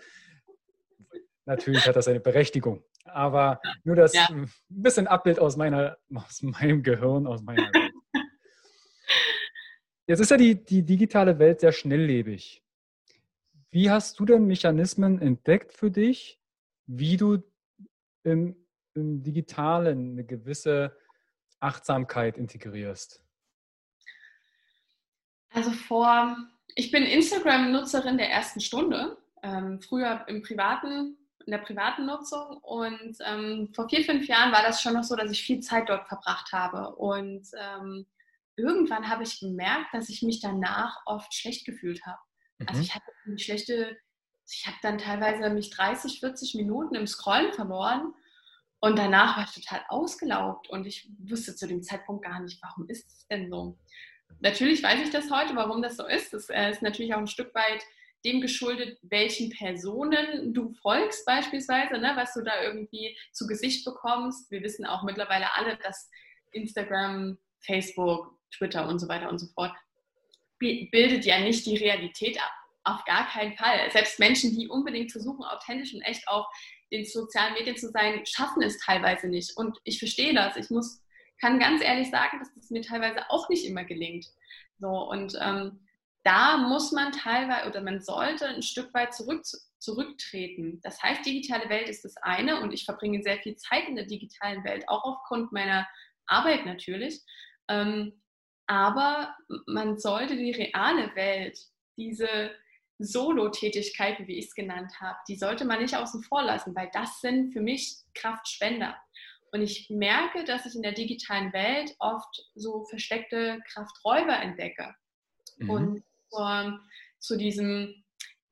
natürlich hat das seine Berechtigung. Aber nur das ja. ein bisschen Abbild aus, meiner, aus meinem Gehirn, aus meiner. Jetzt ist ja die, die digitale Welt sehr schnelllebig. Wie hast du denn Mechanismen entdeckt für dich, wie du im, im Digitalen eine gewisse Achtsamkeit integrierst? Also vor, ich bin Instagram-Nutzerin der ersten Stunde, ähm, früher im privaten, in der privaten Nutzung und ähm, vor vier, fünf Jahren war das schon noch so, dass ich viel Zeit dort verbracht habe und ähm, irgendwann habe ich gemerkt, dass ich mich danach oft schlecht gefühlt habe. Also mhm. Also ich hatte eine schlechte, ich habe dann teilweise mich 30, 40 Minuten im Scrollen verloren und danach war ich total ausgelaugt und ich wusste zu dem Zeitpunkt gar nicht, warum ist es denn so. Natürlich weiß ich das heute, warum das so ist. Das äh, ist natürlich auch ein Stück weit dem geschuldet, welchen Personen du folgst beispielsweise, ne, was du da irgendwie zu Gesicht bekommst. Wir wissen auch mittlerweile alle, dass Instagram, Facebook, Twitter und so weiter und so fort bildet ja nicht die Realität ab. Auf gar keinen Fall. Selbst Menschen, die unbedingt versuchen, authentisch und echt auf den sozialen Medien zu sein, schaffen es teilweise nicht. Und ich verstehe das. Ich muss, kann ganz ehrlich sagen, dass das mir teilweise auch nicht immer gelingt. So, und ähm, da muss man teilweise oder man sollte ein Stück weit zurück, zurücktreten. Das heißt, digitale Welt ist das eine und ich verbringe sehr viel Zeit in der digitalen Welt, auch aufgrund meiner Arbeit natürlich. Ähm, aber man sollte die reale Welt, diese Solo-Tätigkeiten, wie ich es genannt habe, die sollte man nicht außen vor lassen, weil das sind für mich Kraftspender. Und ich merke, dass ich in der digitalen Welt oft so versteckte Krafträuber entdecke. Mhm. Und zur, zu diesem,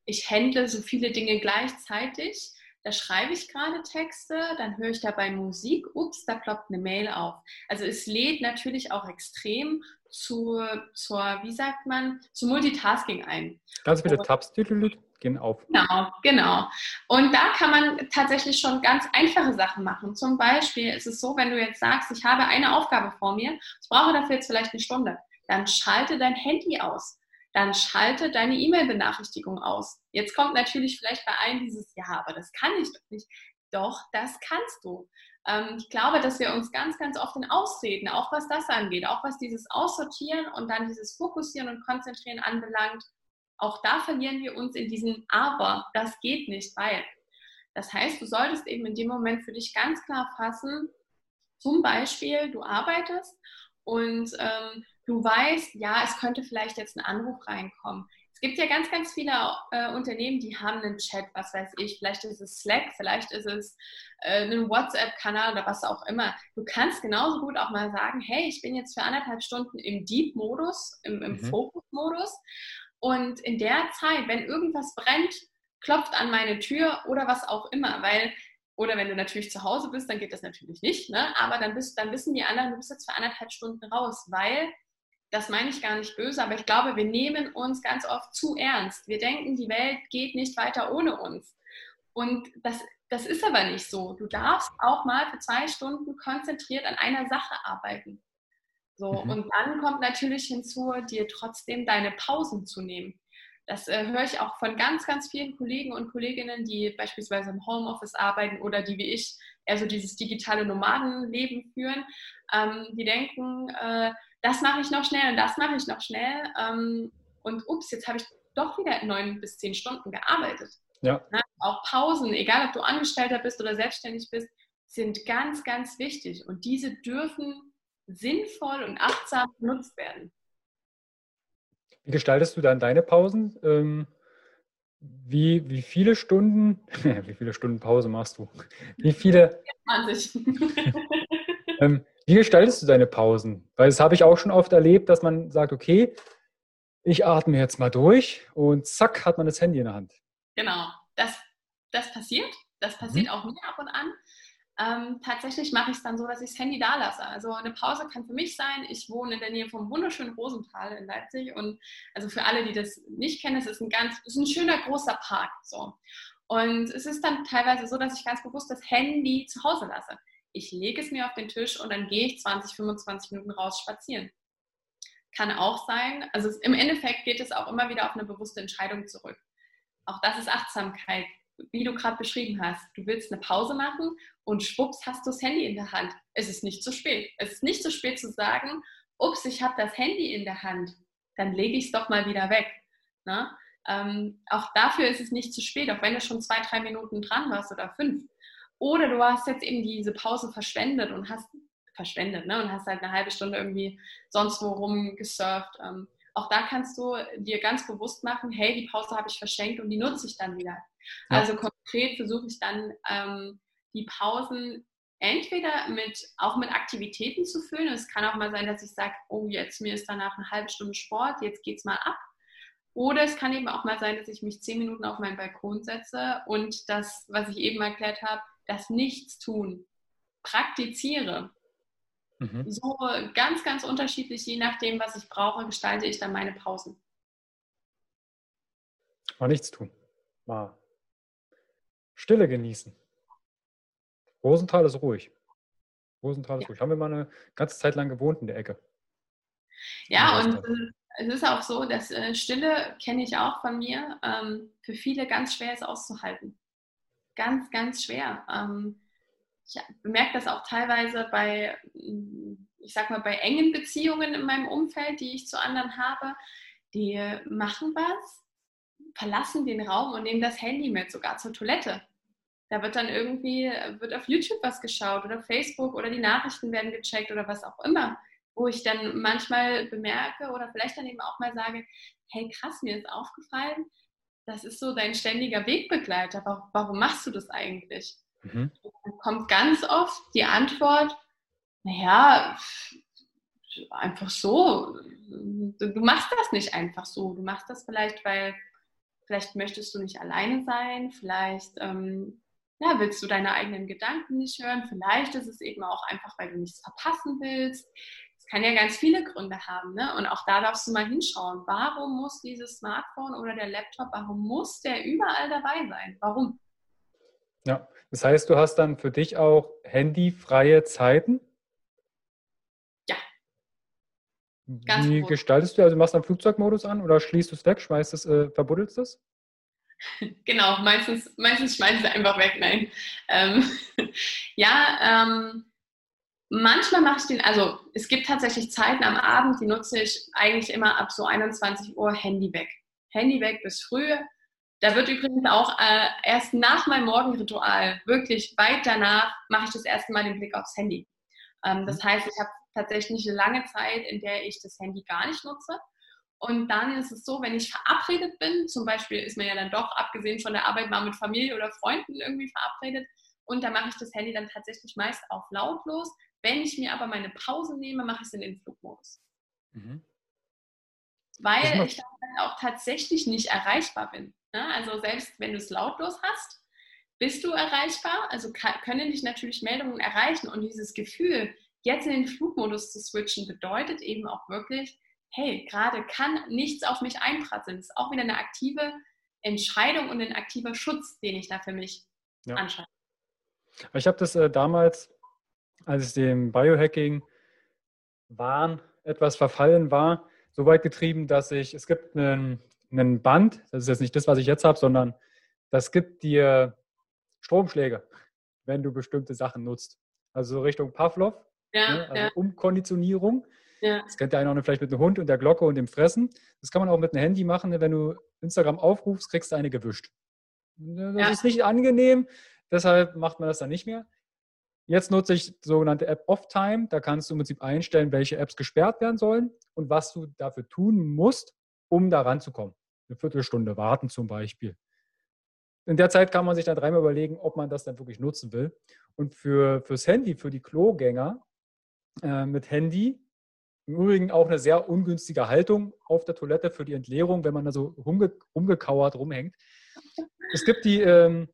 ich handle so viele Dinge gleichzeitig, da schreibe ich gerade Texte, dann höre ich dabei Musik, ups, da ploppt eine Mail auf. Also es lädt natürlich auch extrem zur, zur wie sagt man, zu Multitasking ein. Ganz viele Tabs gehen auf. Genau, genau. Und da kann man tatsächlich schon ganz einfache Sachen machen. Zum Beispiel ist es so, wenn du jetzt sagst, ich habe eine Aufgabe vor mir, ich brauche dafür jetzt vielleicht eine Stunde, dann schalte dein Handy aus. Dann schalte deine E-Mail-Benachrichtigung aus. Jetzt kommt natürlich vielleicht bei allen dieses, ja, aber das kann ich doch nicht. Doch, das kannst du. Ähm, ich glaube, dass wir uns ganz, ganz oft in Ausreden, auch was das angeht, auch was dieses Aussortieren und dann dieses Fokussieren und Konzentrieren anbelangt, auch da verlieren wir uns in diesen Aber, das geht nicht, weil. Das heißt, du solltest eben in dem Moment für dich ganz klar fassen, zum Beispiel, du arbeitest und ähm, du weißt, ja, es könnte vielleicht jetzt ein Anruf reinkommen. Es gibt ja ganz, ganz viele äh, Unternehmen, die haben einen Chat, was weiß ich, vielleicht ist es Slack, vielleicht ist es äh, ein WhatsApp-Kanal oder was auch immer. Du kannst genauso gut auch mal sagen, hey, ich bin jetzt für anderthalb Stunden im Deep-Modus, im, im mhm. Fokus-Modus und in der Zeit, wenn irgendwas brennt, klopft an meine Tür oder was auch immer, weil oder wenn du natürlich zu Hause bist, dann geht das natürlich nicht, ne? aber dann, bist, dann wissen die anderen, du bist jetzt für anderthalb Stunden raus, weil das meine ich gar nicht böse, aber ich glaube, wir nehmen uns ganz oft zu ernst. Wir denken, die Welt geht nicht weiter ohne uns. Und das, das ist aber nicht so. Du darfst auch mal für zwei Stunden konzentriert an einer Sache arbeiten. So, mhm. und dann kommt natürlich hinzu, dir trotzdem deine Pausen zu nehmen. Das äh, höre ich auch von ganz, ganz vielen Kollegen und Kolleginnen, die beispielsweise im Homeoffice arbeiten oder die wie ich eher so dieses digitale Nomadenleben führen. Ähm, die denken, äh, das mache ich noch schnell und das mache ich noch schnell. Ähm, und ups, jetzt habe ich doch wieder neun bis zehn Stunden gearbeitet. Ja. ja. Auch Pausen, egal ob du Angestellter bist oder selbstständig bist, sind ganz, ganz wichtig. Und diese dürfen sinnvoll und achtsam genutzt werden. Wie gestaltest du dann deine Pausen? Ähm, wie, wie viele Stunden, wie viele Stunden Pause machst du? Wie viele? 20. ähm, wie gestaltest du deine Pausen? Weil das habe ich auch schon oft erlebt, dass man sagt, okay, ich atme jetzt mal durch und zack, hat man das Handy in der Hand. Genau, das, das passiert. Das passiert mhm. auch mir ab und an. Ähm, tatsächlich mache ich es dann so, dass ich das Handy da lasse. Also eine Pause kann für mich sein. Ich wohne in der Nähe vom wunderschönen Rosenthal in Leipzig und also für alle, die das nicht kennen, es ist ein ganz, es ist ein schöner großer Park so. Und es ist dann teilweise so, dass ich ganz bewusst das Handy zu Hause lasse ich lege es mir auf den Tisch und dann gehe ich 20, 25 Minuten raus spazieren. Kann auch sein, also im Endeffekt geht es auch immer wieder auf eine bewusste Entscheidung zurück. Auch das ist Achtsamkeit. wie du gerade beschrieben hast, du willst eine Pause machen und schwupps hast du das Handy in der Hand. Es ist nicht zu spät. Es ist nicht zu spät zu sagen, ups, ich habe das Handy in der Hand, dann lege ich es doch mal wieder weg. Ne? Ähm, auch dafür ist es nicht zu spät, auch wenn du schon zwei, drei Minuten dran warst oder fünf. Oder du hast jetzt eben diese Pause verschwendet und hast verschwendet ne? und hast halt eine halbe Stunde irgendwie sonst wo rumgesurft. Ähm, auch da kannst du dir ganz bewusst machen, hey, die Pause habe ich verschenkt und die nutze ich dann wieder. Ja. Also konkret versuche ich dann ähm, die Pausen entweder mit, auch mit Aktivitäten zu füllen. Es kann auch mal sein, dass ich sage, oh, jetzt mir ist danach eine halbe Stunde Sport, jetzt geht es mal ab. Oder es kann eben auch mal sein, dass ich mich zehn Minuten auf meinen Balkon setze und das, was ich eben erklärt habe, das Nichtstun praktiziere. Mhm. So ganz, ganz unterschiedlich, je nachdem, was ich brauche, gestalte ich dann meine Pausen. Mal nichts tun. Mal Stille genießen. Rosenthal ist ruhig. Rosenthal ist ja. ruhig. Haben wir mal eine ganze Zeit lang gewohnt in der Ecke. Ja, und äh, es ist auch so, dass äh, Stille kenne ich auch von mir, ähm, für viele ganz schwer ist auszuhalten. Ganz, ganz schwer. Ähm, ich bemerke das auch teilweise bei, ich sag mal, bei engen Beziehungen in meinem Umfeld, die ich zu anderen habe. Die machen was, verlassen den Raum und nehmen das Handy mit, sogar zur Toilette. Da wird dann irgendwie, wird auf YouTube was geschaut oder Facebook oder die Nachrichten werden gecheckt oder was auch immer, wo ich dann manchmal bemerke oder vielleicht dann eben auch mal sage, hey krass, mir ist aufgefallen, das ist so dein ständiger Wegbegleiter. Warum machst du das eigentlich? Mhm. Dann kommt ganz oft die Antwort, naja, einfach so. Du machst das nicht einfach so. Du machst das vielleicht, weil vielleicht möchtest du nicht alleine sein, vielleicht ähm, ja, willst du deine eigenen Gedanken nicht hören, vielleicht ist es eben auch einfach, weil du nichts verpassen willst. Kann ja ganz viele Gründe haben. Ne? Und auch da darfst du mal hinschauen. Warum muss dieses Smartphone oder der Laptop, warum muss der überall dabei sein? Warum? Ja, das heißt, du hast dann für dich auch handyfreie Zeiten? Ja. Ganz Wie gut. gestaltest du? Also machst du dann Flugzeugmodus an oder schließt du es weg, schmeißt es, äh, verbuddelst es? Genau, meistens, meistens schmeiße ich es einfach weg, nein. Ähm, ja, ähm, manchmal mache ich den, also es gibt tatsächlich Zeiten am Abend, die nutze ich eigentlich immer ab so 21 Uhr Handy weg. Handy weg bis früh, da wird übrigens auch äh, erst nach meinem Morgenritual, wirklich weit danach, mache ich das erste Mal den Blick aufs Handy. Ähm, das mhm. heißt, ich habe tatsächlich eine lange Zeit, in der ich das Handy gar nicht nutze. Und dann ist es so, wenn ich verabredet bin, zum Beispiel ist man ja dann doch, abgesehen von der Arbeit, mal mit Familie oder Freunden irgendwie verabredet. Und da mache ich das Handy dann tatsächlich meist auf lautlos. Wenn ich mir aber meine Pause nehme, mache ich es in den Flugmodus. Mhm. Weil ich dann auch tatsächlich nicht erreichbar bin. Ne? Also selbst wenn du es lautlos hast, bist du erreichbar. Also können dich natürlich Meldungen erreichen. Und dieses Gefühl, jetzt in den Flugmodus zu switchen, bedeutet eben auch wirklich, hey, gerade kann nichts auf mich einprasseln. Das ist auch wieder eine aktive Entscheidung und ein aktiver Schutz, den ich da für mich ja. anschaue. Ich habe das äh, damals, als ich dem Biohacking Wahn etwas verfallen war, so weit getrieben, dass ich, es gibt einen ein Band, das ist jetzt nicht das, was ich jetzt habe, sondern das gibt dir Stromschläge, wenn du bestimmte Sachen nutzt. Also Richtung Pavlov, ja, ne? also ja. Umkonditionierung. Ja. Das kennt der eine auch vielleicht mit dem Hund und der Glocke und dem Fressen. Das kann man auch mit einem Handy machen. Ne? Wenn du Instagram aufrufst, kriegst du eine gewischt. Das ja. ist nicht angenehm, deshalb macht man das dann nicht mehr. Jetzt nutze ich die sogenannte App Off-Time. Da kannst du im Prinzip einstellen, welche Apps gesperrt werden sollen und was du dafür tun musst, um da ranzukommen eine Viertelstunde warten zum Beispiel. In der Zeit kann man sich dann dreimal überlegen, ob man das dann wirklich nutzen will. Und für, fürs Handy, für die Klogänger äh, mit Handy, im Übrigen auch eine sehr ungünstige Haltung auf der Toilette für die Entleerung, wenn man da so rumge rumgekauert rumhängt. Es gibt die, ähm,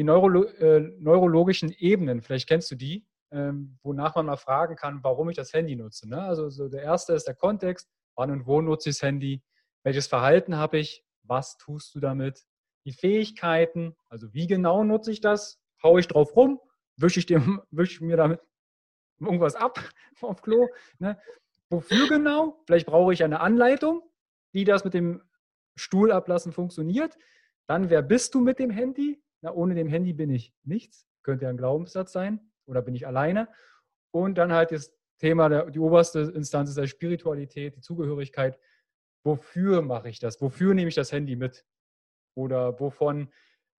die Neurolo äh, neurologischen Ebenen, vielleicht kennst du die, ähm, wonach man mal fragen kann, warum ich das Handy nutze. Ne? Also so der erste ist der Kontext, wann und wo nutze ich das Handy, welches Verhalten habe ich? Was tust du damit? Die Fähigkeiten, also wie genau nutze ich das? Haue ich drauf rum? Wische ich, dem, wische ich mir damit irgendwas ab vom Klo? Ne? Wofür genau? Vielleicht brauche ich eine Anleitung, wie das mit dem Stuhlablassen funktioniert. Dann, wer bist du mit dem Handy? Na, ohne dem Handy bin ich nichts, könnte ja ein Glaubenssatz sein, oder bin ich alleine? Und dann halt das Thema, der, die oberste Instanz ist der Spiritualität, die Zugehörigkeit. Wofür mache ich das? Wofür nehme ich das Handy mit? Oder wovon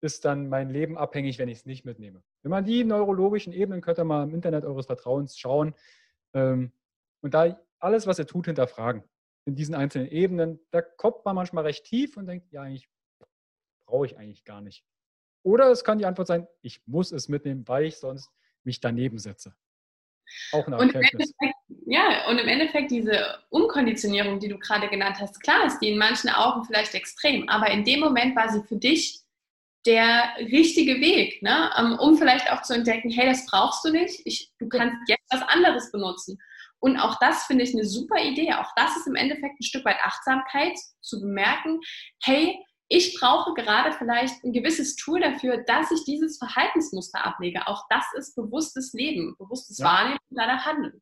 ist dann mein Leben abhängig, wenn ich es nicht mitnehme? Wenn man die neurologischen Ebenen, könnt ihr mal im Internet eures Vertrauens schauen. Ähm, und da alles, was ihr tut, hinterfragen. In diesen einzelnen Ebenen, da kommt man manchmal recht tief und denkt, ja, eigentlich brauche ich eigentlich gar nicht. Oder es kann die Antwort sein, ich muss es mitnehmen, weil ich sonst mich daneben setze. Auch eine Erkenntnis. Ja, und im Endeffekt diese Umkonditionierung, die du gerade genannt hast, klar ist die in manchen Augen vielleicht extrem, aber in dem Moment war sie für dich der richtige Weg, ne? Ähm, um vielleicht auch zu entdecken, hey, das brauchst du nicht, ich, du kannst jetzt was anderes benutzen. Und auch das finde ich eine super Idee. Auch das ist im Endeffekt ein Stück weit Achtsamkeit, zu bemerken, hey, ich brauche gerade vielleicht ein gewisses Tool dafür, dass ich dieses Verhaltensmuster ablege. Auch das ist bewusstes Leben, bewusstes ja. Wahrnehmen und danach handeln.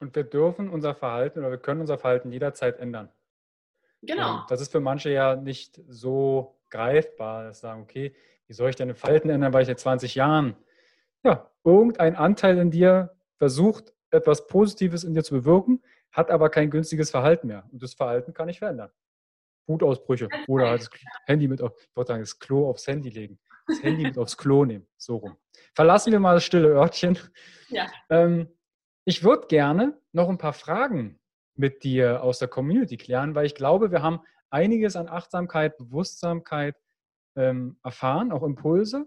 Und wir dürfen unser Verhalten oder wir können unser Verhalten jederzeit ändern. Genau. Und das ist für manche ja nicht so greifbar, dass sagen, okay, wie soll ich deine Verhalten ändern, weil ich seit 20 Jahren, ja, irgendein Anteil in dir versucht, etwas Positives in dir zu bewirken, hat aber kein günstiges Verhalten mehr. Und das Verhalten kann ich verändern. Wutausbrüche oder halt das Handy mit auf, ich wollte sagen, das Klo aufs Handy legen, das Handy mit aufs Klo nehmen, so rum. Verlassen wir mal das stille Örtchen. Ja. Ähm, ich würde gerne noch ein paar Fragen mit dir aus der Community klären, weil ich glaube, wir haben einiges an Achtsamkeit, Bewusstsamkeit ähm, erfahren, auch Impulse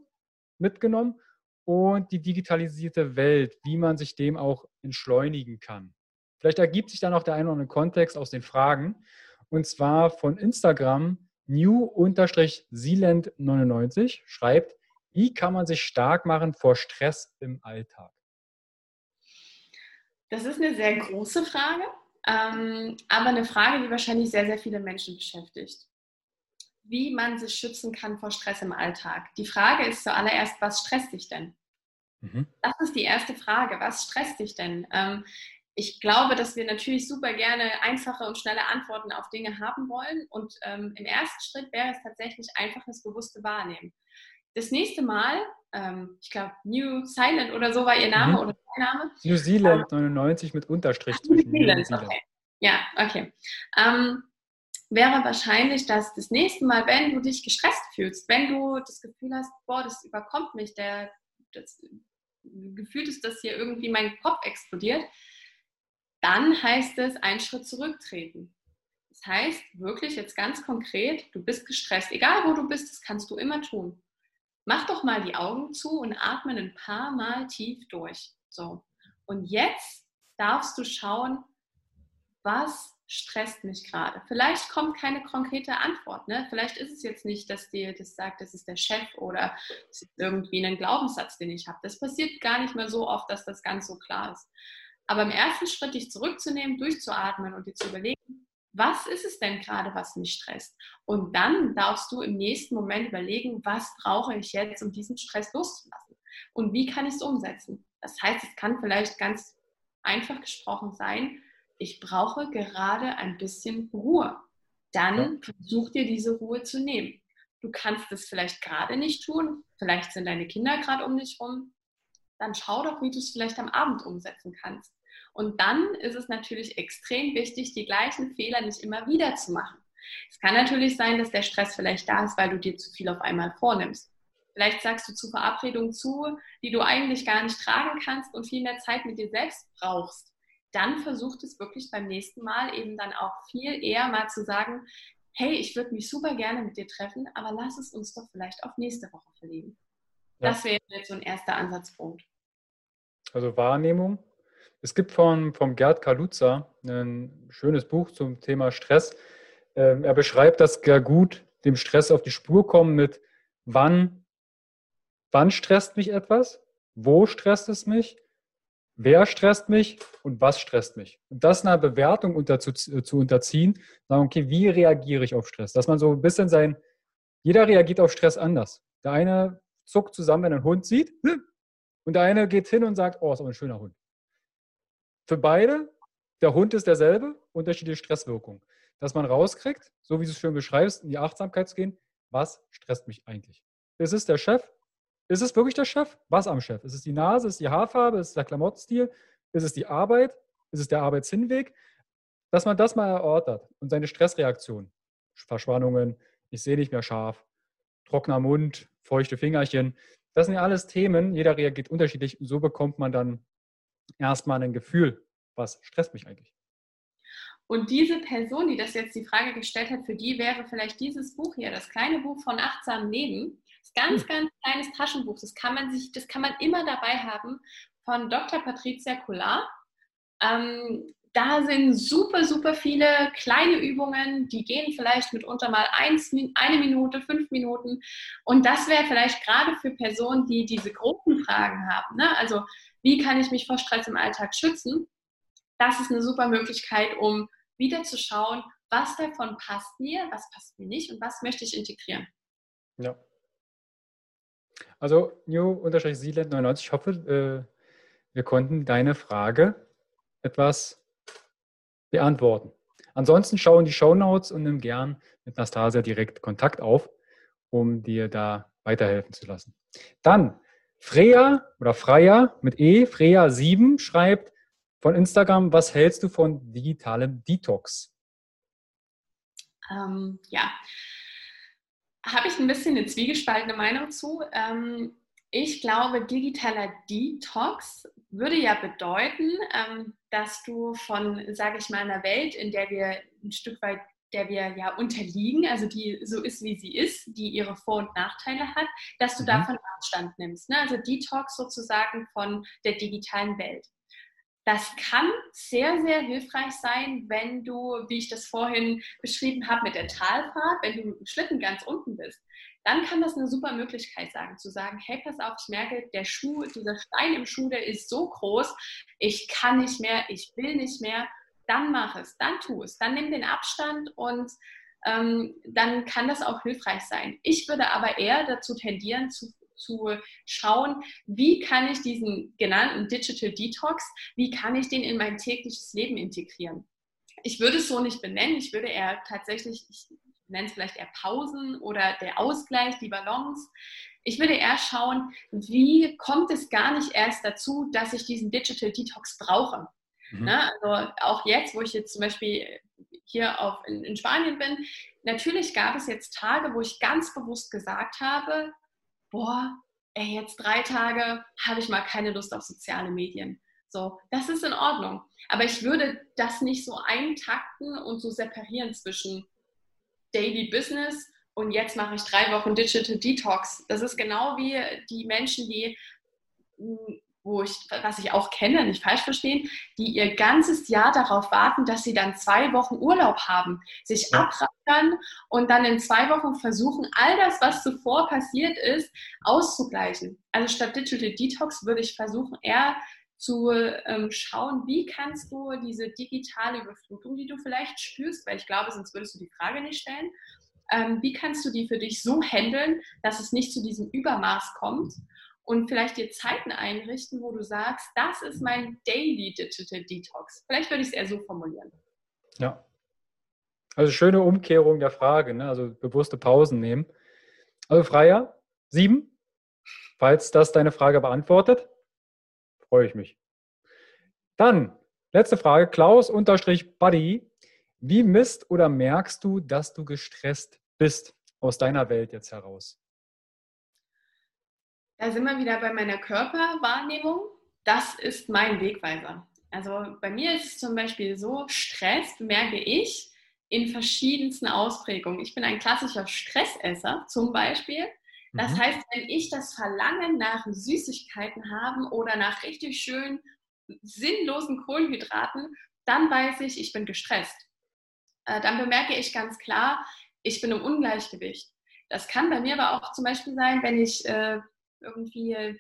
mitgenommen und die digitalisierte Welt, wie man sich dem auch entschleunigen kann. Vielleicht ergibt sich dann auch der ein oder andere Kontext aus den Fragen und zwar von Instagram new-zealand99 schreibt, wie kann man sich stark machen vor Stress im Alltag? Das ist eine sehr große Frage, ähm, aber eine Frage, die wahrscheinlich sehr, sehr viele Menschen beschäftigt. Wie man sich schützen kann vor Stress im Alltag. Die Frage ist zuallererst, was stresst dich denn? Mhm. Das ist die erste Frage. Was stresst dich denn? Ähm, ich glaube, dass wir natürlich super gerne einfache und schnelle Antworten auf Dinge haben wollen. Und ähm, im ersten Schritt wäre es tatsächlich einfach das bewusste Wahrnehmen. Das nächste Mal, ähm, ich glaube, New Zealand oder so war ihr Name mhm. oder dein Name. New Zealand ähm, 99 mit Unterstrich zwischen New Zealand. Okay. Ja, okay. Ähm, wäre wahrscheinlich, dass das nächste Mal, wenn du dich gestresst fühlst, wenn du das Gefühl hast, boah, das überkommt mich, der, das Gefühl ist, dass hier irgendwie mein Kopf explodiert, dann heißt es einen Schritt zurücktreten. Das heißt wirklich jetzt ganz konkret, du bist gestresst, egal wo du bist, das kannst du immer tun. Mach doch mal die Augen zu und atme ein paar Mal tief durch. So. Und jetzt darfst du schauen, was stresst mich gerade. Vielleicht kommt keine konkrete Antwort. Ne? Vielleicht ist es jetzt nicht, dass dir das sagt, das ist der Chef oder irgendwie ein Glaubenssatz, den ich habe. Das passiert gar nicht mehr so oft, dass das ganz so klar ist. Aber im ersten Schritt dich zurückzunehmen, durchzuatmen und dir zu überlegen, was ist es denn gerade, was mich stresst? Und dann darfst du im nächsten Moment überlegen, was brauche ich jetzt, um diesen Stress loszulassen? Und wie kann ich es umsetzen? Das heißt, es kann vielleicht ganz einfach gesprochen sein, ich brauche gerade ein bisschen Ruhe. Dann versuch dir diese Ruhe zu nehmen. Du kannst es vielleicht gerade nicht tun, vielleicht sind deine Kinder gerade um dich rum, dann schau doch, wie du es vielleicht am Abend umsetzen kannst. Und dann ist es natürlich extrem wichtig, die gleichen Fehler nicht immer wieder zu machen. Es kann natürlich sein, dass der Stress vielleicht da ist, weil du dir zu viel auf einmal vornimmst. Vielleicht sagst du zu Verabredungen zu, die du eigentlich gar nicht tragen kannst und viel mehr Zeit mit dir selbst brauchst. Dann versucht es wirklich beim nächsten Mal eben dann auch viel eher mal zu sagen, hey, ich würde mich super gerne mit dir treffen, aber lass es uns doch vielleicht auf nächste Woche verlegen. Ja. Das wäre jetzt so ein erster Ansatzpunkt. Also Wahrnehmung. Es gibt von, vom Gerd Kaluza ein schönes Buch zum Thema Stress. Ähm, er beschreibt das sehr gut, dem Stress auf die Spur kommen mit wann, wann stresst mich etwas, wo stresst es mich, wer stresst mich und was stresst mich. Und das einer Bewertung unter, zu, zu unterziehen, sagen, okay, wie reagiere ich auf Stress? Dass man so ein bisschen sein, jeder reagiert auf Stress anders. Der eine zuckt zusammen, wenn er einen Hund sieht. Und der eine geht hin und sagt, oh, ist aber ein schöner Hund. Für beide, der Hund ist derselbe, unterschiedliche Stresswirkung. Dass man rauskriegt, so wie du es schön beschreibst, in die Achtsamkeit zu gehen, was stresst mich eigentlich? Ist es der Chef? Ist es wirklich der Chef? Was am Chef? Ist es die Nase? Ist es die Haarfarbe? Ist es der Klamottenstil? Ist es die Arbeit? Ist es der Arbeitshinweg? Dass man das mal erörtert und seine Stressreaktion, Verschwannungen, ich sehe nicht mehr scharf, trockener Mund, feuchte Fingerchen, das sind ja alles Themen, jeder reagiert unterschiedlich. So bekommt man dann erstmal ein Gefühl, was stresst mich eigentlich. Und diese Person, die das jetzt die Frage gestellt hat, für die wäre vielleicht dieses Buch hier, das kleine Buch von Achtsam Leben, das ganz, hm. ganz kleines Taschenbuch, das kann man sich, das kann man immer dabei haben, von Dr. Patricia Collar. Ähm, da sind super, super viele kleine Übungen, die gehen vielleicht mitunter mal eins, eine Minute, fünf Minuten. Und das wäre vielleicht gerade für Personen, die diese großen Fragen haben. Ne? Also, wie kann ich mich vor Stress im Alltag schützen? Das ist eine super Möglichkeit, um wieder zu schauen, was davon passt mir, was passt mir nicht und was möchte ich integrieren. Ja. Also New-Zealand99, ich hoffe, äh, wir konnten deine Frage etwas beantworten. Ansonsten schau in die Show Notes und nimm gern mit Nastasia direkt Kontakt auf, um dir da weiterhelfen zu lassen. Dann Freya oder Freya mit E, Freya7 schreibt, von Instagram, was hältst du von digitalem Detox? Ähm, ja, habe ich ein bisschen eine zwiegespaltene Meinung zu. Ähm, ich glaube, digitaler Detox würde ja bedeuten, ähm, dass du von, sage ich mal, einer Welt, in der wir ein Stück weit der wir ja unterliegen, also die so ist, wie sie ist, die ihre Vor- und Nachteile hat, dass du mhm. davon Abstand nimmst. Ne? Also Detox sozusagen von der digitalen Welt. Das kann sehr, sehr hilfreich sein, wenn du, wie ich das vorhin beschrieben habe, mit der Talfahrt, wenn du mit dem Schlitten ganz unten bist, dann kann das eine super Möglichkeit sein, zu sagen, hey, pass auf, ich merke, der Schuh, dieser Stein im Schuh, der ist so groß, ich kann nicht mehr, ich will nicht mehr, dann mach es, dann tu es, dann nimm den Abstand und ähm, dann kann das auch hilfreich sein. Ich würde aber eher dazu tendieren, zu zu schauen, wie kann ich diesen genannten Digital Detox, wie kann ich den in mein tägliches Leben integrieren. Ich würde es so nicht benennen, ich würde eher tatsächlich, ich nenne es vielleicht eher Pausen oder der Ausgleich, die Balance. Ich würde eher schauen, wie kommt es gar nicht erst dazu, dass ich diesen Digital Detox brauche. Mhm. Na, also auch jetzt, wo ich jetzt zum Beispiel hier auf, in, in Spanien bin, natürlich gab es jetzt Tage, wo ich ganz bewusst gesagt habe, boah, ey, jetzt drei Tage habe ich mal keine Lust auf soziale Medien. So, das ist in Ordnung. Aber ich würde das nicht so eintakten und so separieren zwischen Daily Business und jetzt mache ich drei Wochen Digital Detox. Das ist genau wie die Menschen, die wo ich, was ich auch kenne, nicht falsch verstehen, die ihr ganzes Jahr darauf warten, dass sie dann zwei Wochen Urlaub haben, sich ja. abrackern und dann in zwei Wochen versuchen, all das, was zuvor passiert ist, auszugleichen. Also statt Digital Detox würde ich versuchen, eher zu ähm, schauen, wie kannst du diese digitale Überflutung, die du vielleicht spürst, weil ich glaube, sonst würdest du die Frage nicht stellen, ähm, wie kannst du die für dich so handeln, dass es nicht zu diesem Übermaß kommt und vielleicht dir Zeiten einrichten, wo du sagst, das ist mein Daily Digital Detox. Vielleicht würde ich es eher so formulieren. Ja. Also schöne Umkehrung der Frage, ne? also bewusste Pausen nehmen. Also Freier, sieben. Falls das deine Frage beantwortet, freue ich mich. Dann, letzte Frage, Klaus-Buddy. Wie misst oder merkst du, dass du gestresst bist aus deiner Welt jetzt heraus? Da sind wir wieder bei meiner Körperwahrnehmung. Das ist mein Wegweiser. Also bei mir ist es zum Beispiel so, Stress merke ich in verschiedensten Ausprägungen. Ich bin ein klassischer Stressesser zum Beispiel. Das mhm. heißt, wenn ich das Verlangen nach Süßigkeiten habe oder nach richtig schön sinnlosen Kohlenhydraten, dann weiß ich, ich bin gestresst. Äh, dann bemerke ich ganz klar, ich bin im Ungleichgewicht. Das kann bei mir aber auch zum Beispiel sein, wenn ich äh, irgendwie,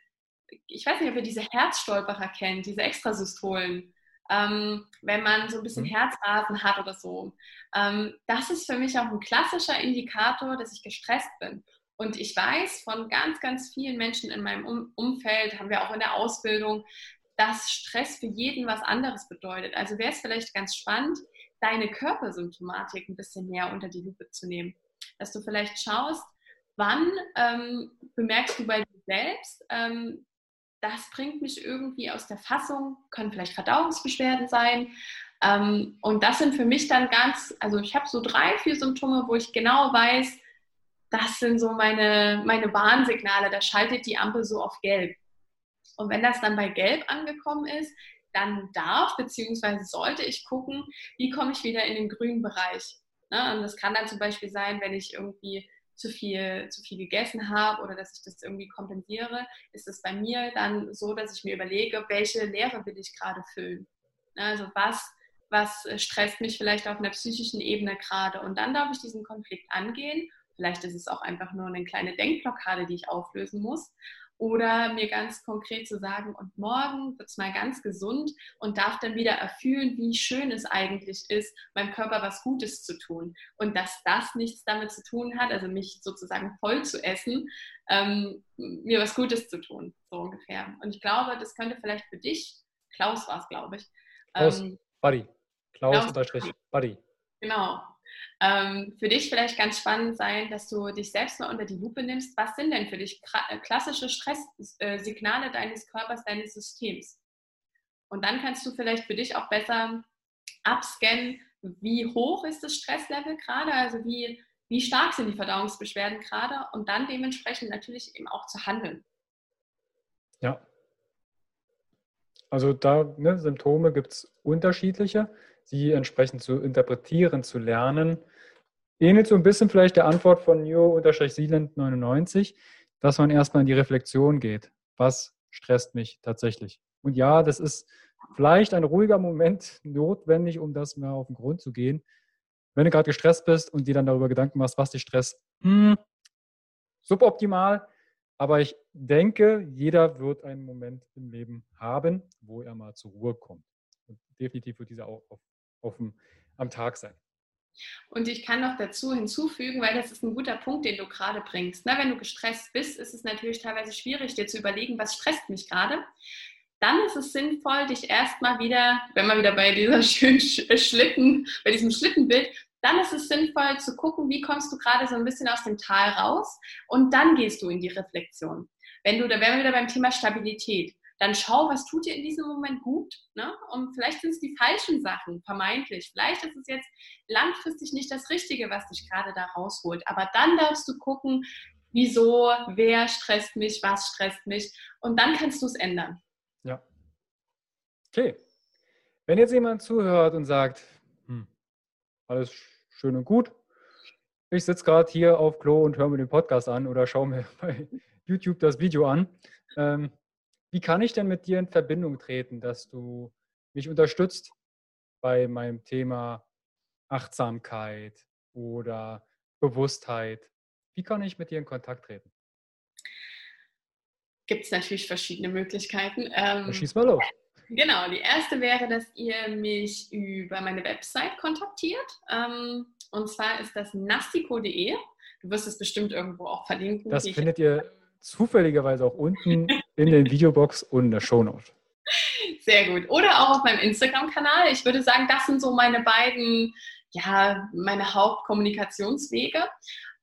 ich weiß nicht, ob ihr diese Herzstolperer kennt, diese Extrasystolen. Ähm, wenn man so ein bisschen mhm. Herzrasen hat oder so. Ähm, das ist für mich auch ein klassischer Indikator, dass ich gestresst bin. Und ich weiß von ganz, ganz vielen Menschen in meinem um Umfeld, haben wir auch in der Ausbildung, dass Stress für jeden was anderes bedeutet. Also wäre es vielleicht ganz spannend, deine Körpersymptomatik ein bisschen näher unter die Lupe zu nehmen. Dass du vielleicht schaust, wann ähm, bemerkst du bei dir selbst, ähm, das bringt mich irgendwie aus der Fassung, können vielleicht Verdauungsbeschwerden sein. Ähm, und das sind für mich dann ganz, also ich habe so drei, vier Symptome, wo ich genau weiß, das sind so meine, meine Warnsignale, da schaltet die Ampel so auf gelb. Und wenn das dann bei gelb angekommen ist, dann darf bzw. sollte ich gucken, wie komme ich wieder in den grünen Bereich. Ne? Und das kann dann zum Beispiel sein, wenn ich irgendwie zu viel, zu viel gegessen habe oder dass ich das irgendwie kompensiere, ist es bei mir dann so, dass ich mir überlege, welche Lehre will ich gerade füllen. Also was, was stresst mich vielleicht auf einer psychischen Ebene gerade und dann darf ich diesen Konflikt angehen. Vielleicht ist es auch einfach nur eine kleine Denkblockade, die ich auflösen muss oder mir ganz konkret zu sagen, und morgen wird es mal ganz gesund und darf dann wieder erfühlen, wie schön es eigentlich ist, meinem Körper was Gutes zu tun. Und dass das nichts damit zu tun hat, also mich sozusagen voll zu essen, ähm, mir was Gutes zu tun, so ungefähr. Und ich glaube, das könnte vielleicht für dich, Klaus war es, glaube ich. Klaus, ähm, Buddy. Klaus, Klaus Buddy. Genau, ähm, für dich vielleicht ganz spannend sein, dass du dich selbst mal unter die Lupe nimmst. Was sind denn für dich äh, klassische Stresssignale deines Körpers, deines Systems? Und dann kannst du vielleicht für dich auch besser abscannen, wie hoch ist das Stresslevel gerade, also wie, wie stark sind die Verdauungsbeschwerden gerade und dann dementsprechend natürlich eben auch zu handeln. Ja. Also da ne, Symptome gibt es unterschiedliche sie entsprechend zu interpretieren, zu lernen. Ähnelt so ein bisschen vielleicht der Antwort von Neo-Sealand99, dass man erstmal in die Reflexion geht. Was stresst mich tatsächlich? Und ja, das ist vielleicht ein ruhiger Moment notwendig, um das mal auf den Grund zu gehen. Wenn du gerade gestresst bist und dir dann darüber Gedanken machst, was dich stresst, hm, suboptimal. Aber ich denke, jeder wird einen Moment im Leben haben, wo er mal zur Ruhe kommt. Und definitiv wird dieser auch auf auf dem, am Tag sein. Und ich kann noch dazu hinzufügen, weil das ist ein guter Punkt, den du gerade bringst. Na, wenn du gestresst bist, ist es natürlich teilweise schwierig, dir zu überlegen, was stresst mich gerade. Dann ist es sinnvoll, dich erstmal wieder, wenn man wieder bei dieser schönen äh, Schlitten, bei diesem Schlittenbild, dann ist es sinnvoll zu gucken, wie kommst du gerade so ein bisschen aus dem Tal raus und dann gehst du in die Reflexion. Wenn du, da wären wir wieder beim Thema Stabilität dann schau, was tut dir in diesem Moment gut. Ne? Und vielleicht sind es die falschen Sachen, vermeintlich. Vielleicht ist es jetzt langfristig nicht das Richtige, was dich gerade da rausholt. Aber dann darfst du gucken, wieso, wer stresst mich, was stresst mich. Und dann kannst du es ändern. Ja. Okay. Wenn jetzt jemand zuhört und sagt, hm, alles schön und gut, ich sitze gerade hier auf Klo und höre mir den Podcast an oder schaue mir bei YouTube das Video an. Ähm, wie kann ich denn mit dir in Verbindung treten, dass du mich unterstützt bei meinem Thema Achtsamkeit oder Bewusstheit? Wie kann ich mit dir in Kontakt treten? Gibt es natürlich verschiedene Möglichkeiten. Ähm, schieß mal los. Genau, die erste wäre, dass ihr mich über meine Website kontaktiert. Ähm, und zwar ist das nastico.de. Du wirst es bestimmt irgendwo auch verlinken. Das findet ihr zufälligerweise auch unten in den Videobox und in der Shownote. Sehr gut. Oder auch auf meinem Instagram-Kanal. Ich würde sagen, das sind so meine beiden, ja, meine Hauptkommunikationswege.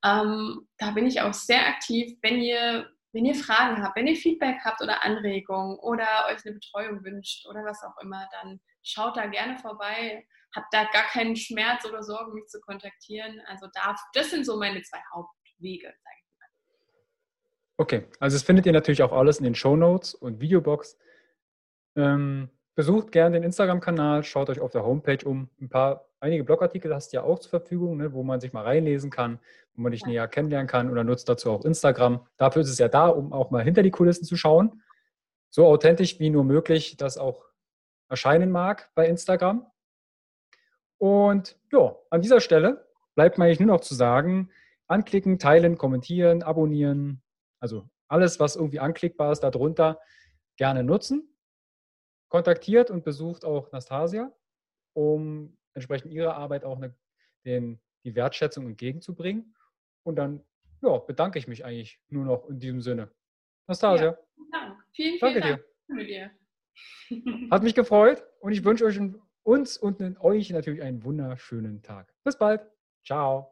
Ähm, da bin ich auch sehr aktiv. Wenn ihr, wenn ihr Fragen habt, wenn ihr Feedback habt oder Anregungen oder euch eine Betreuung wünscht oder was auch immer, dann schaut da gerne vorbei. Habt da gar keinen Schmerz oder Sorgen, mich zu kontaktieren. Also da, das sind so meine zwei Hauptwege, sage ich. Okay, also das findet ihr natürlich auch alles in den Show Notes und Videobox. Ähm, besucht gerne den Instagram-Kanal, schaut euch auf der Homepage um. Ein paar, einige Blogartikel hast du ja auch zur Verfügung, ne, wo man sich mal reinlesen kann, wo man dich ja. näher kennenlernen kann oder nutzt dazu auch Instagram. Dafür ist es ja da, um auch mal hinter die Kulissen zu schauen. So authentisch wie nur möglich das auch erscheinen mag bei Instagram. Und ja, an dieser Stelle bleibt mir eigentlich nur noch zu sagen, anklicken, teilen, kommentieren, abonnieren, also alles, was irgendwie anklickbar ist, darunter gerne nutzen. Kontaktiert und besucht auch Nastasia, um entsprechend ihrer Arbeit auch eine, den, die Wertschätzung entgegenzubringen. Und dann ja, bedanke ich mich eigentlich nur noch in diesem Sinne. Nastasia. Ja, Dank. Vielen, vielen danke Dank. dir. Hat mich gefreut und ich wünsche euch uns und euch natürlich einen wunderschönen Tag. Bis bald. Ciao.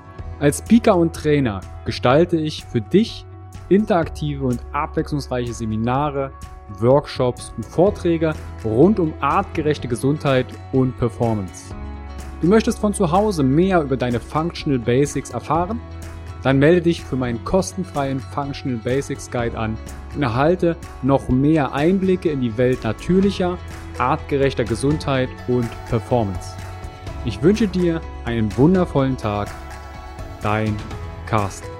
als Speaker und Trainer gestalte ich für dich interaktive und abwechslungsreiche Seminare, Workshops und Vorträge rund um artgerechte Gesundheit und Performance. Du möchtest von zu Hause mehr über deine Functional Basics erfahren? Dann melde dich für meinen kostenfreien Functional Basics Guide an und erhalte noch mehr Einblicke in die Welt natürlicher, artgerechter Gesundheit und Performance. Ich wünsche dir einen wundervollen Tag Dein Carsten.